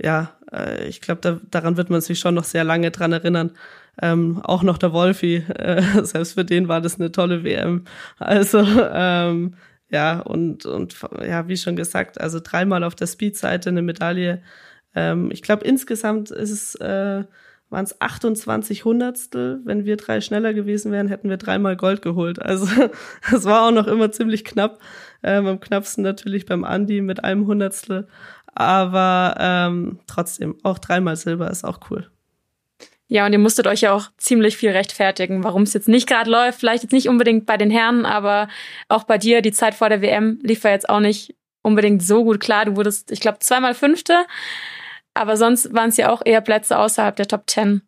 ja, äh, ich glaube, da, daran wird man sich schon noch sehr lange dran erinnern. Ähm, auch noch der Wolfi, äh, selbst für den war das eine tolle WM. Also ähm, ja, und, und ja, wie schon gesagt, also dreimal auf der Speed-Seite eine Medaille. Ähm, ich glaube, insgesamt ist es, äh, waren es 28 Hundertstel. Wenn wir drei schneller gewesen wären, hätten wir dreimal Gold geholt. Also es war auch noch immer ziemlich knapp. Ähm, am knappsten natürlich beim Andi mit einem Hundertstel. Aber ähm, trotzdem, auch dreimal Silber ist auch cool. ja, und ihr musstet euch ja auch ziemlich viel rechtfertigen, warum es jetzt nicht gerade läuft. Vielleicht jetzt nicht unbedingt bei den Herren, aber auch bei dir, die Zeit vor der WM lief ja jetzt auch nicht unbedingt so gut klar. Du wurdest, ich glaube, zweimal Fünfte, aber sonst waren es ja auch eher Plätze außerhalb der Top Ten.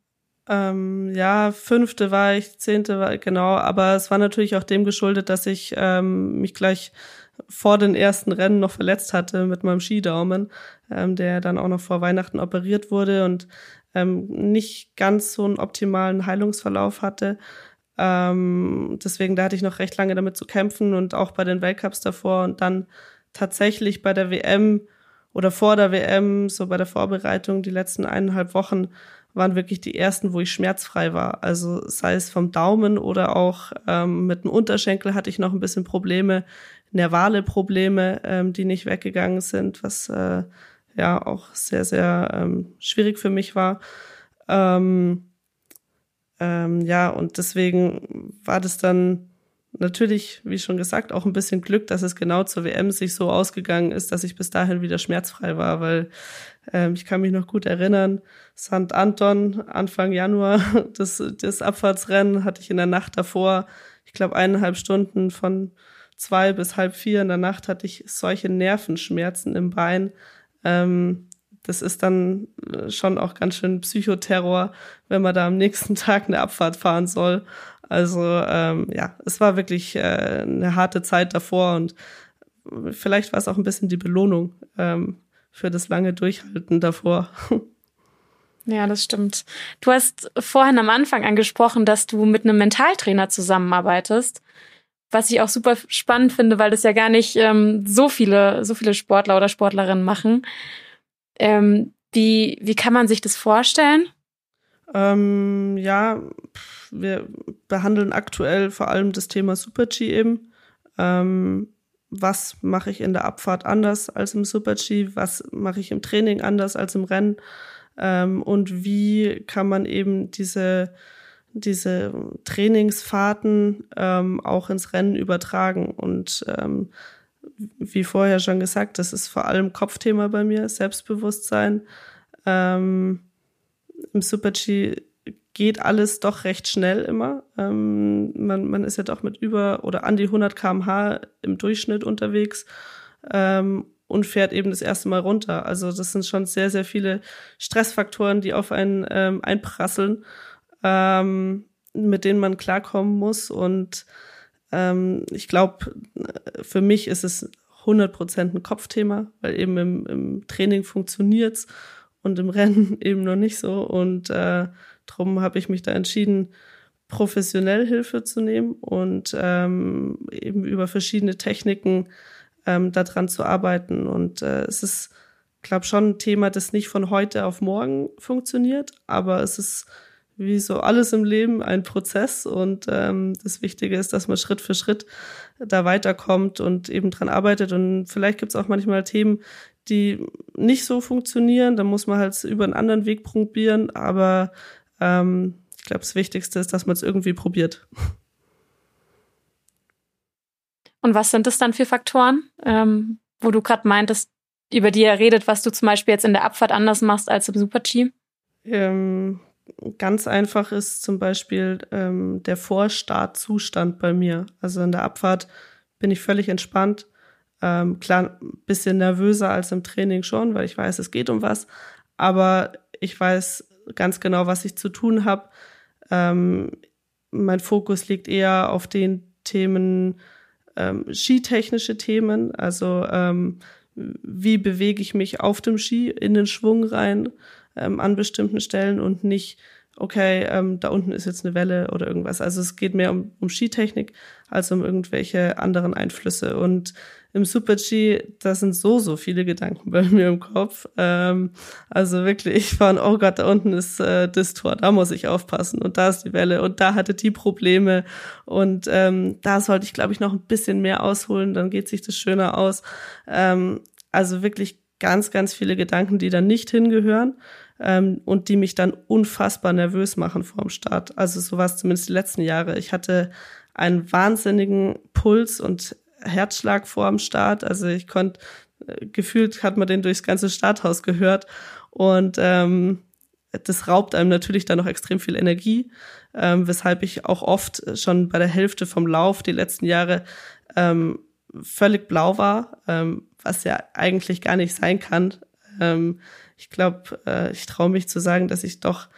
Ähm, ja, fünfte war ich, zehnte war genau, aber es war natürlich auch dem geschuldet, dass ich ähm, mich gleich vor den ersten Rennen noch verletzt hatte mit meinem Skidaumen, ähm, der dann auch noch vor Weihnachten operiert wurde und ähm, nicht ganz so einen optimalen Heilungsverlauf hatte. Ähm, deswegen, da hatte ich noch recht lange damit zu kämpfen und auch bei den Weltcups davor und dann tatsächlich bei der WM oder vor der WM, so bei der Vorbereitung, die letzten eineinhalb Wochen, waren wirklich die ersten, wo ich schmerzfrei war. Also sei es vom Daumen oder auch ähm, mit dem Unterschenkel hatte ich noch ein bisschen Probleme, nervale Probleme, ähm, die nicht weggegangen sind, was äh, ja auch sehr, sehr ähm, schwierig für mich war. Ähm, ähm, ja, und deswegen war das dann natürlich, wie schon gesagt, auch ein bisschen Glück, dass es genau zur WM sich so ausgegangen ist, dass ich bis dahin wieder schmerzfrei war, weil ähm, ich kann mich noch gut erinnern, St. Anton, Anfang Januar, das, das Abfahrtsrennen hatte ich in der Nacht davor, ich glaube eineinhalb Stunden von zwei bis halb vier in der Nacht hatte ich solche Nervenschmerzen im Bein. Ähm, das ist dann schon auch ganz schön Psychoterror, wenn man da am nächsten Tag eine Abfahrt fahren soll. Also ähm, ja, es war wirklich äh, eine harte Zeit davor und vielleicht war es auch ein bisschen die Belohnung ähm, für das lange Durchhalten davor. Ja, das stimmt. Du hast vorhin am Anfang angesprochen, dass du mit einem Mentaltrainer zusammenarbeitest, was ich auch super spannend finde, weil das ja gar nicht ähm, so viele, so viele Sportler oder Sportlerinnen machen. Ähm, Wie, wie kann man sich das vorstellen? Ähm, ja, wir behandeln aktuell vor allem das Thema Super-G eben. Ähm, was mache ich in der Abfahrt anders als im Super-G? Was mache ich im Training anders als im Rennen? Ähm, und wie kann man eben diese, diese Trainingsfahrten ähm, auch ins Rennen übertragen? Und ähm, wie vorher schon gesagt, das ist vor allem Kopfthema bei mir, Selbstbewusstsein. Ähm, Im Super-G geht alles doch recht schnell immer. Ähm, man, man ist ja doch mit über oder an die 100 km/h im Durchschnitt unterwegs ähm, und fährt eben das erste Mal runter. Also das sind schon sehr, sehr viele Stressfaktoren, die auf einen ähm, einprasseln, ähm, mit denen man klarkommen muss. Und ähm, ich glaube, für mich ist es 100% ein Kopfthema, weil eben im, im Training funktioniert's und im Rennen eben noch nicht so. Und äh, darum habe ich mich da entschieden, professionell Hilfe zu nehmen und ähm, eben über verschiedene Techniken ähm, daran zu arbeiten. Und äh, es ist, glaube schon ein Thema, das nicht von heute auf morgen funktioniert, aber es ist wie so alles im Leben ein Prozess und ähm, das Wichtige ist, dass man Schritt für Schritt da weiterkommt und eben dran arbeitet. Und vielleicht gibt es auch manchmal Themen, die nicht so funktionieren. Da muss man halt über einen anderen Weg probieren. Aber ähm, ich glaube, das Wichtigste ist, dass man es irgendwie probiert. Und was sind das dann für Faktoren, ähm, wo du gerade meintest, über die er redet, was du zum Beispiel jetzt in der Abfahrt anders machst als im Super-G? Ähm, ganz einfach ist zum Beispiel ähm, der Vorstartzustand bei mir. Also in der Abfahrt bin ich völlig entspannt. Ähm, klar, ein bisschen nervöser als im Training schon, weil ich weiß, es geht um was. Aber ich weiß ganz genau, was ich zu tun habe. Ähm, mein Fokus liegt eher auf den Themen, ähm, skitechnische Themen, also ähm, wie bewege ich mich auf dem Ski in den Schwung rein, ähm, an bestimmten Stellen und nicht, okay, ähm, da unten ist jetzt eine Welle oder irgendwas. Also es geht mehr um, um Skitechnik als um irgendwelche anderen Einflüsse. Und im Super-G, da sind so, so viele Gedanken bei mir im Kopf. Ähm, also wirklich, ich war, oh Gott, da unten ist äh, das Tor, da muss ich aufpassen und da ist die Welle und da hatte die Probleme und ähm, da sollte ich, glaube ich, noch ein bisschen mehr ausholen, dann geht sich das schöner aus. Ähm, also wirklich ganz, ganz viele Gedanken, die da nicht hingehören ähm, und die mich dann unfassbar nervös machen vor dem Start. Also so war es zumindest die letzten Jahre. Ich hatte einen wahnsinnigen Puls und Herzschlag vor dem Start. Also ich konnte, äh, gefühlt hat man den durchs ganze Starthaus gehört. Und ähm, das raubt einem natürlich dann noch extrem viel Energie, ähm, weshalb ich auch oft schon bei der Hälfte vom Lauf die letzten Jahre ähm, völlig blau war, ähm, was ja eigentlich gar nicht sein kann. Ähm, ich glaube, äh, ich traue mich zu sagen, dass ich doch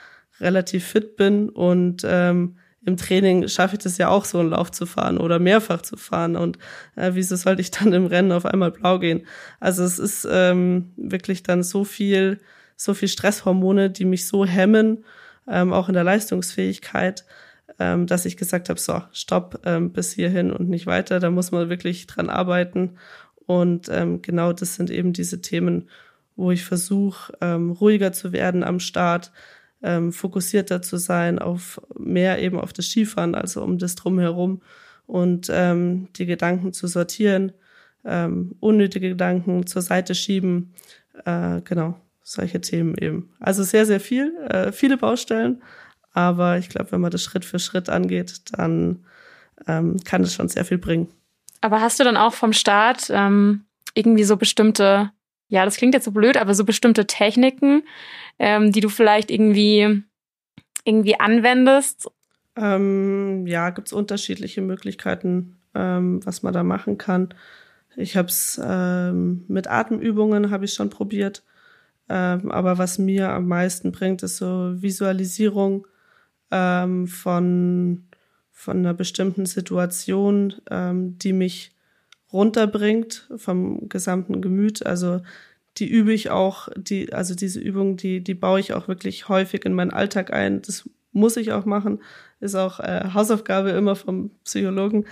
relativ fit bin und ähm, im Training schaffe ich das ja auch so einen Lauf zu fahren oder mehrfach zu fahren und äh, wieso sollte ich dann im Rennen auf einmal blau gehen? Also es ist ähm, wirklich dann so viel, so viel Stresshormone, die mich so hemmen, ähm, auch in der Leistungsfähigkeit, ähm, dass ich gesagt habe, so, stopp, ähm, bis hierhin und nicht weiter. Da muss man wirklich dran arbeiten. Und ähm, genau das sind eben diese Themen, wo ich versuche, ähm, ruhiger zu werden am Start, ähm, fokussierter zu sein, auf mehr eben auf das Skifahren, also um das drumherum und ähm, die Gedanken zu sortieren, ähm, unnötige Gedanken zur Seite schieben, äh, genau, solche Themen eben. Also sehr, sehr viel, äh, viele Baustellen, aber ich glaube, wenn man das Schritt für Schritt angeht, dann ähm, kann es schon sehr viel bringen. Aber hast du dann auch vom Start ähm, irgendwie so bestimmte ja, das klingt jetzt so blöd, aber so bestimmte Techniken, ähm, die du vielleicht irgendwie, irgendwie anwendest? Ähm, ja, gibt's unterschiedliche Möglichkeiten, ähm, was man da machen kann. Ich habe es ähm, mit Atemübungen habe ich schon probiert, ähm, aber was mir am meisten bringt, ist so Visualisierung ähm, von von einer bestimmten Situation, ähm, die mich runterbringt vom gesamten Gemüt. Also die übe ich auch, die, also diese Übung, die, die baue ich auch wirklich häufig in meinen Alltag ein. Das muss ich auch machen. Ist auch äh, Hausaufgabe immer vom Psychologen,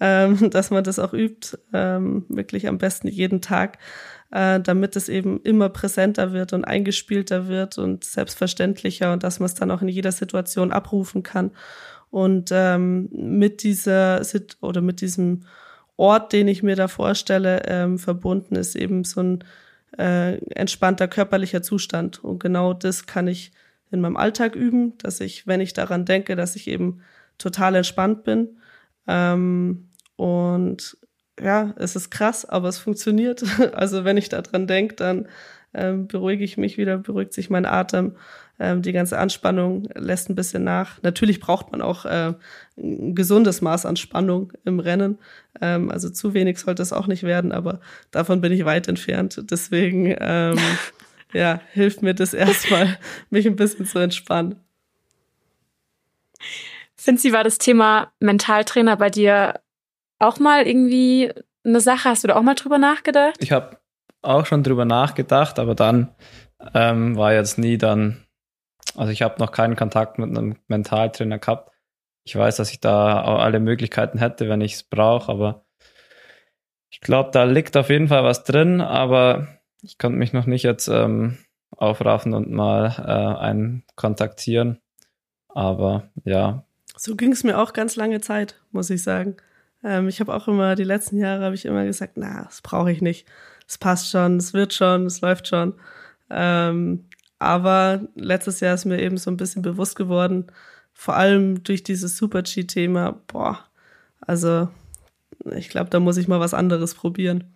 ähm, dass man das auch übt, ähm, wirklich am besten jeden Tag, äh, damit es eben immer präsenter wird und eingespielter wird und selbstverständlicher und dass man es dann auch in jeder Situation abrufen kann. Und ähm, mit dieser Sit oder mit diesem Ort, den ich mir da vorstelle, ähm, verbunden ist eben so ein äh, entspannter körperlicher Zustand. Und genau das kann ich in meinem Alltag üben, dass ich, wenn ich daran denke, dass ich eben total entspannt bin. Ähm, und ja, es ist krass, aber es funktioniert. Also wenn ich daran denke, dann ähm, beruhige ich mich wieder, beruhigt sich mein Atem. Ähm, die ganze Anspannung lässt ein bisschen nach. Natürlich braucht man auch äh, ein gesundes Maß an Spannung im Rennen. Ähm, also zu wenig sollte es auch nicht werden, aber davon bin ich weit entfernt. Deswegen ähm, ja, hilft mir das erstmal, mich ein bisschen zu entspannen. Finzi, war das Thema Mentaltrainer bei dir auch mal irgendwie eine Sache? Hast du da auch mal drüber nachgedacht? Ich habe auch schon drüber nachgedacht, aber dann ähm, war jetzt nie dann, also ich habe noch keinen Kontakt mit einem Mentaltrainer gehabt. Ich weiß, dass ich da auch alle Möglichkeiten hätte, wenn ich es brauche, aber ich glaube, da liegt auf jeden Fall was drin, aber ich konnte mich noch nicht jetzt ähm, aufraffen und mal äh, einen kontaktieren. Aber ja. So ging es mir auch ganz lange Zeit, muss ich sagen. Ähm, ich habe auch immer, die letzten Jahre habe ich immer gesagt, na, das brauche ich nicht. Es passt schon, es wird schon, es läuft schon. Ähm, aber letztes Jahr ist mir eben so ein bisschen bewusst geworden, vor allem durch dieses Super-G-Thema, boah, also ich glaube, da muss ich mal was anderes probieren.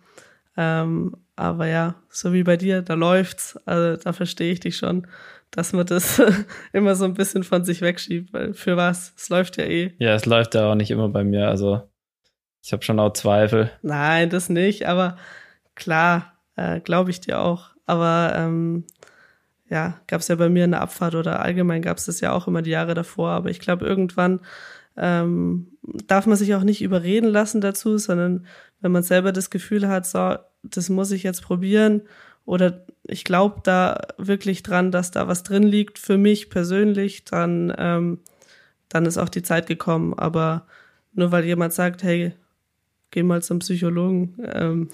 Ähm, aber ja, so wie bei dir, da läuft's. Also da verstehe ich dich schon, dass man das immer so ein bisschen von sich wegschiebt, weil für was? Es läuft ja eh. Ja, es läuft ja auch nicht immer bei mir. Also ich habe schon auch Zweifel. Nein, das nicht, aber klar, äh, glaube ich dir auch. Aber ähm, ja, gab es ja bei mir in der Abfahrt oder allgemein gab es das ja auch immer die Jahre davor. Aber ich glaube, irgendwann ähm, darf man sich auch nicht überreden lassen dazu, sondern wenn man selber das Gefühl hat, so, das muss ich jetzt probieren oder ich glaube da wirklich dran, dass da was drin liegt für mich persönlich, dann, ähm, dann ist auch die Zeit gekommen. Aber nur weil jemand sagt, hey, geh mal zum Psychologen, ähm,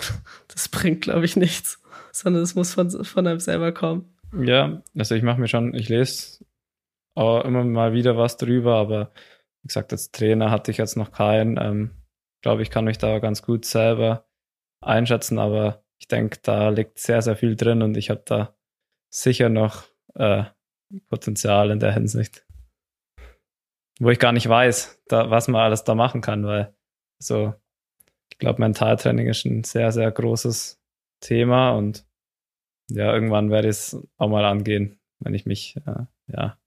das bringt, glaube ich, nichts, sondern es muss von, von einem selber kommen. Ja, also ich mache mir schon, ich lese auch immer mal wieder was drüber, aber wie gesagt, als Trainer hatte ich jetzt noch keinen. Ähm, glaube, ich kann mich da ganz gut selber einschätzen, aber ich denke, da liegt sehr, sehr viel drin und ich habe da sicher noch äh, Potenzial in der Hinsicht. Wo ich gar nicht weiß, da, was man alles da machen kann, weil so, ich glaube, Mentaltraining ist ein sehr, sehr großes Thema und ja, irgendwann werde ich es auch mal angehen, wenn ich mich, äh, ja,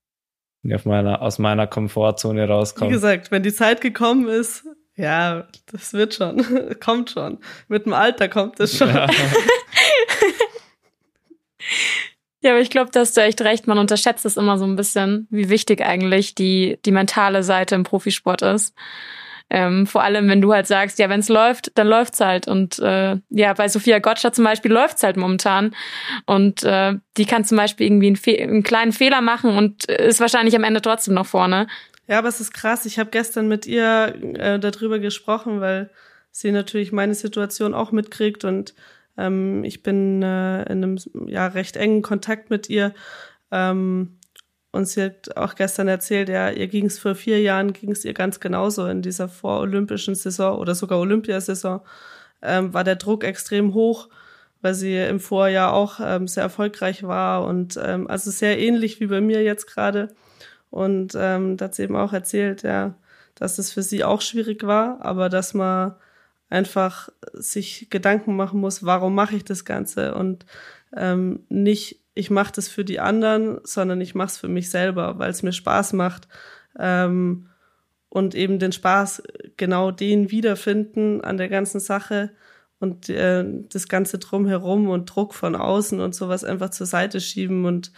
auf meiner, aus meiner Komfortzone rauskomme. Wie gesagt, wenn die Zeit gekommen ist, ja, das wird schon. kommt schon. Mit dem Alter kommt es schon. Ja. ja, aber ich glaube, da hast du echt recht. Man unterschätzt es immer so ein bisschen, wie wichtig eigentlich die, die mentale Seite im Profisport ist. Ähm, vor allem, wenn du halt sagst, ja, wenn es läuft, dann läuft's halt. Und äh, ja, bei Sophia Gotcha zum Beispiel läuft's halt momentan. Und äh, die kann zum Beispiel irgendwie einen, einen kleinen Fehler machen und ist wahrscheinlich am Ende trotzdem noch vorne. Ja, aber es ist krass. Ich habe gestern mit ihr äh, darüber gesprochen, weil sie natürlich meine Situation auch mitkriegt und ähm, ich bin äh, in einem ja recht engen Kontakt mit ihr. Ähm, und sie hat auch gestern erzählt, ja, ihr ging es vor vier Jahren, ging es ihr ganz genauso in dieser vorolympischen Saison oder sogar Olympiasaison, ähm, war der Druck extrem hoch, weil sie im Vorjahr auch ähm, sehr erfolgreich war und ähm, also sehr ähnlich wie bei mir jetzt gerade. Und ähm, da hat sie eben auch erzählt, ja, dass es für sie auch schwierig war, aber dass man einfach sich Gedanken machen muss, warum mache ich das Ganze und ähm, nicht, ich mache das für die anderen, sondern ich mache es für mich selber, weil es mir Spaß macht ähm, und eben den Spaß genau den wiederfinden an der ganzen Sache und äh, das ganze drumherum und Druck von außen und sowas einfach zur Seite schieben und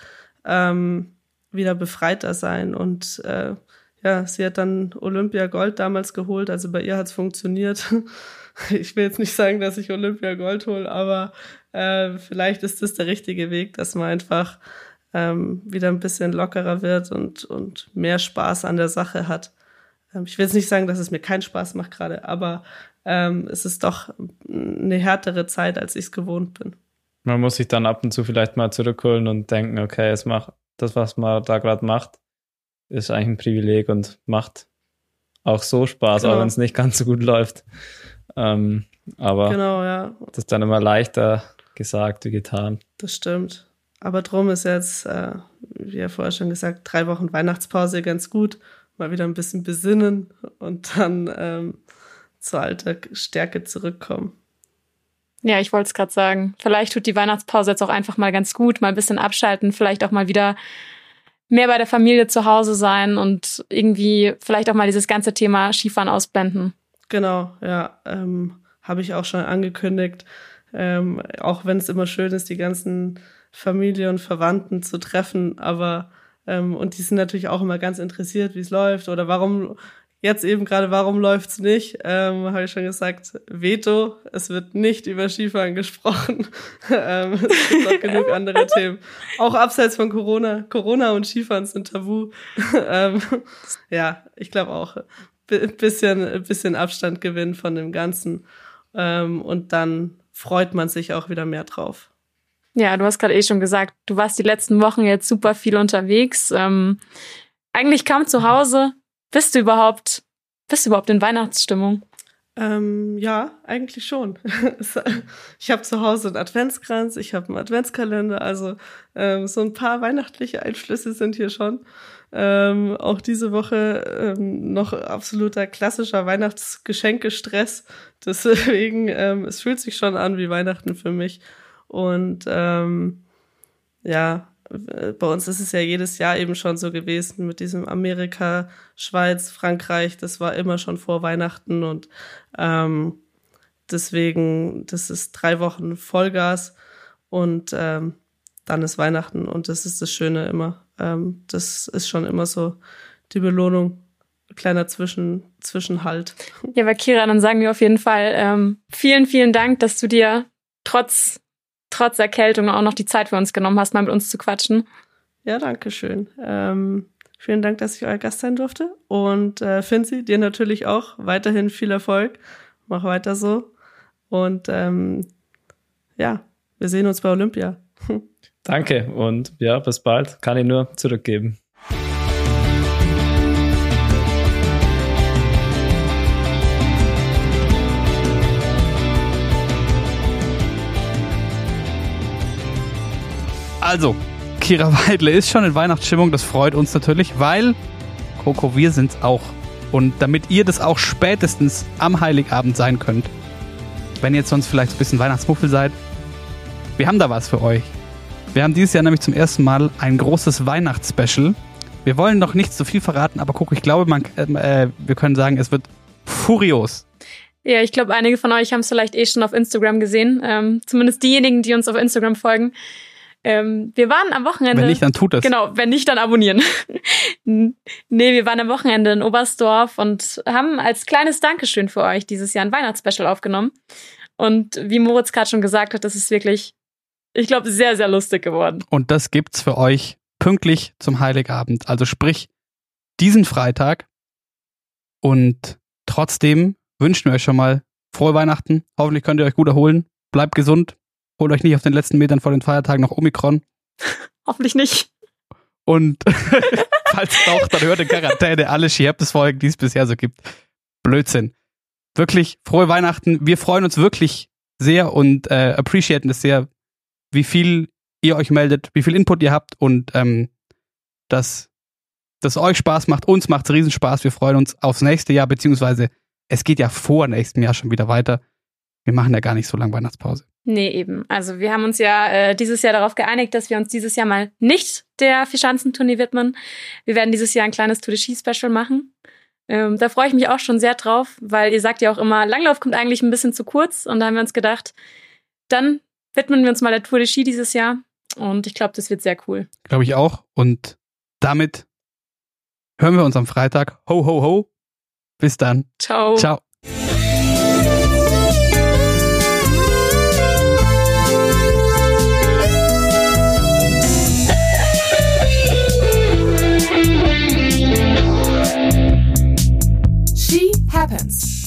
ähm, wieder befreiter sein. Und äh, ja, sie hat dann Olympia Gold damals geholt, also bei ihr hat's funktioniert. Ich will jetzt nicht sagen, dass ich Olympia Gold hole, aber äh, vielleicht ist das der richtige Weg, dass man einfach ähm, wieder ein bisschen lockerer wird und, und mehr Spaß an der Sache hat. Ähm, ich will jetzt nicht sagen, dass es mir keinen Spaß macht gerade, aber ähm, es ist doch eine härtere Zeit, als ich es gewohnt bin. Man muss sich dann ab und zu vielleicht mal zurückholen und denken, okay, es macht das, was man da gerade macht, ist eigentlich ein Privileg und macht auch so Spaß, genau. auch wenn es nicht ganz so gut läuft. Ähm, aber genau, ja. das ist dann immer leichter gesagt wie getan. Das stimmt. Aber drum ist jetzt, äh, wie ja vorher schon gesagt, drei Wochen Weihnachtspause ganz gut. Mal wieder ein bisschen besinnen und dann ähm, zur alter Stärke zurückkommen. Ja, ich wollte es gerade sagen. Vielleicht tut die Weihnachtspause jetzt auch einfach mal ganz gut, mal ein bisschen abschalten, vielleicht auch mal wieder mehr bei der Familie zu Hause sein und irgendwie vielleicht auch mal dieses ganze Thema Skifahren ausblenden. Genau, ja, ähm, habe ich auch schon angekündigt. Ähm, auch wenn es immer schön ist, die ganzen Familie und Verwandten zu treffen, aber ähm, und die sind natürlich auch immer ganz interessiert, wie es läuft oder warum Jetzt eben gerade, warum läuft's nicht? Ähm, Habe ich schon gesagt, Veto. Es wird nicht über Skifahren gesprochen. ähm, es gibt noch genug andere Themen. Auch abseits von Corona. Corona und Skifahren sind tabu. ähm, ja, ich glaube auch. Ein bisschen, bisschen Abstand gewinnen von dem Ganzen. Ähm, und dann freut man sich auch wieder mehr drauf. Ja, du hast gerade eh schon gesagt, du warst die letzten Wochen jetzt super viel unterwegs. Ähm, eigentlich kaum zu Hause, bist du überhaupt, bist du überhaupt in Weihnachtsstimmung? Ähm, ja, eigentlich schon. ich habe zu Hause einen Adventskranz, ich habe einen Adventskalender, also ähm, so ein paar weihnachtliche Einflüsse sind hier schon. Ähm, auch diese Woche ähm, noch absoluter klassischer Weihnachtsgeschenke-Stress. Deswegen, ähm, es fühlt sich schon an wie Weihnachten für mich. Und ähm, ja, bei uns ist es ja jedes Jahr eben schon so gewesen mit diesem Amerika, Schweiz, Frankreich. Das war immer schon vor Weihnachten und ähm, deswegen, das ist drei Wochen Vollgas und ähm, dann ist Weihnachten und das ist das Schöne immer. Ähm, das ist schon immer so die Belohnung, kleiner Zwischen, Zwischenhalt. Ja, bei Kira, dann sagen wir auf jeden Fall ähm, vielen, vielen Dank, dass du dir trotz trotz Erkältung auch noch die Zeit für uns genommen hast, mal mit uns zu quatschen. Ja, danke schön. Ähm, vielen Dank, dass ich euer Gast sein durfte. Und äh, Finzi, dir natürlich auch weiterhin viel Erfolg. Mach weiter so. Und ähm, ja, wir sehen uns bei Olympia. Danke und ja, bis bald. Kann ich nur zurückgeben. Also, Kira Weidle ist schon in Weihnachtsstimmung, das freut uns natürlich, weil Coco, wir sind's auch. Und damit ihr das auch spätestens am Heiligabend sein könnt, wenn ihr jetzt sonst vielleicht ein bisschen Weihnachtsmuffel seid, wir haben da was für euch. Wir haben dieses Jahr nämlich zum ersten Mal ein großes Weihnachtsspecial. Wir wollen noch nicht so viel verraten, aber Coco, ich glaube, man, äh, wir können sagen, es wird furios. Ja, ich glaube, einige von euch haben es vielleicht eh schon auf Instagram gesehen. Ähm, zumindest diejenigen, die uns auf Instagram folgen. Ähm, wir waren am Wochenende. Wenn nicht, dann tut es. Genau, wenn nicht, dann abonnieren. nee, wir waren am Wochenende in Oberstdorf und haben als kleines Dankeschön für euch dieses Jahr ein Weihnachtsspecial aufgenommen. Und wie Moritz gerade schon gesagt hat, das ist wirklich, ich glaube, sehr, sehr lustig geworden. Und das gibt's für euch pünktlich zum Heiligabend. Also sprich, diesen Freitag. Und trotzdem wünschen wir euch schon mal frohe Weihnachten. Hoffentlich könnt ihr euch gut erholen. Bleibt gesund. Holt euch nicht auf den letzten Metern vor den Feiertagen noch Omikron. Hoffentlich nicht. Und falls doch, dann hört in Quarantäne alle Schiebes-Folgen, die es bisher so gibt. Blödsinn. Wirklich frohe Weihnachten. Wir freuen uns wirklich sehr und äh, appreciaten es sehr, wie viel ihr euch meldet, wie viel Input ihr habt und ähm, dass das euch Spaß macht. Uns macht es Riesenspaß. Wir freuen uns aufs nächste Jahr, beziehungsweise es geht ja vor nächstem Jahr schon wieder weiter. Wir machen ja gar nicht so lange Weihnachtspause. Nee, eben. Also wir haben uns ja äh, dieses Jahr darauf geeinigt, dass wir uns dieses Jahr mal nicht der Vierschanzentournee widmen. Wir werden dieses Jahr ein kleines Tour de Ski Special machen. Ähm, da freue ich mich auch schon sehr drauf, weil ihr sagt ja auch immer, Langlauf kommt eigentlich ein bisschen zu kurz. Und da haben wir uns gedacht, dann widmen wir uns mal der Tour de Ski dieses Jahr. Und ich glaube, das wird sehr cool. Glaube ich auch. Und damit hören wir uns am Freitag. Ho, ho, ho. Bis dann. Ciao. Ciao. happens.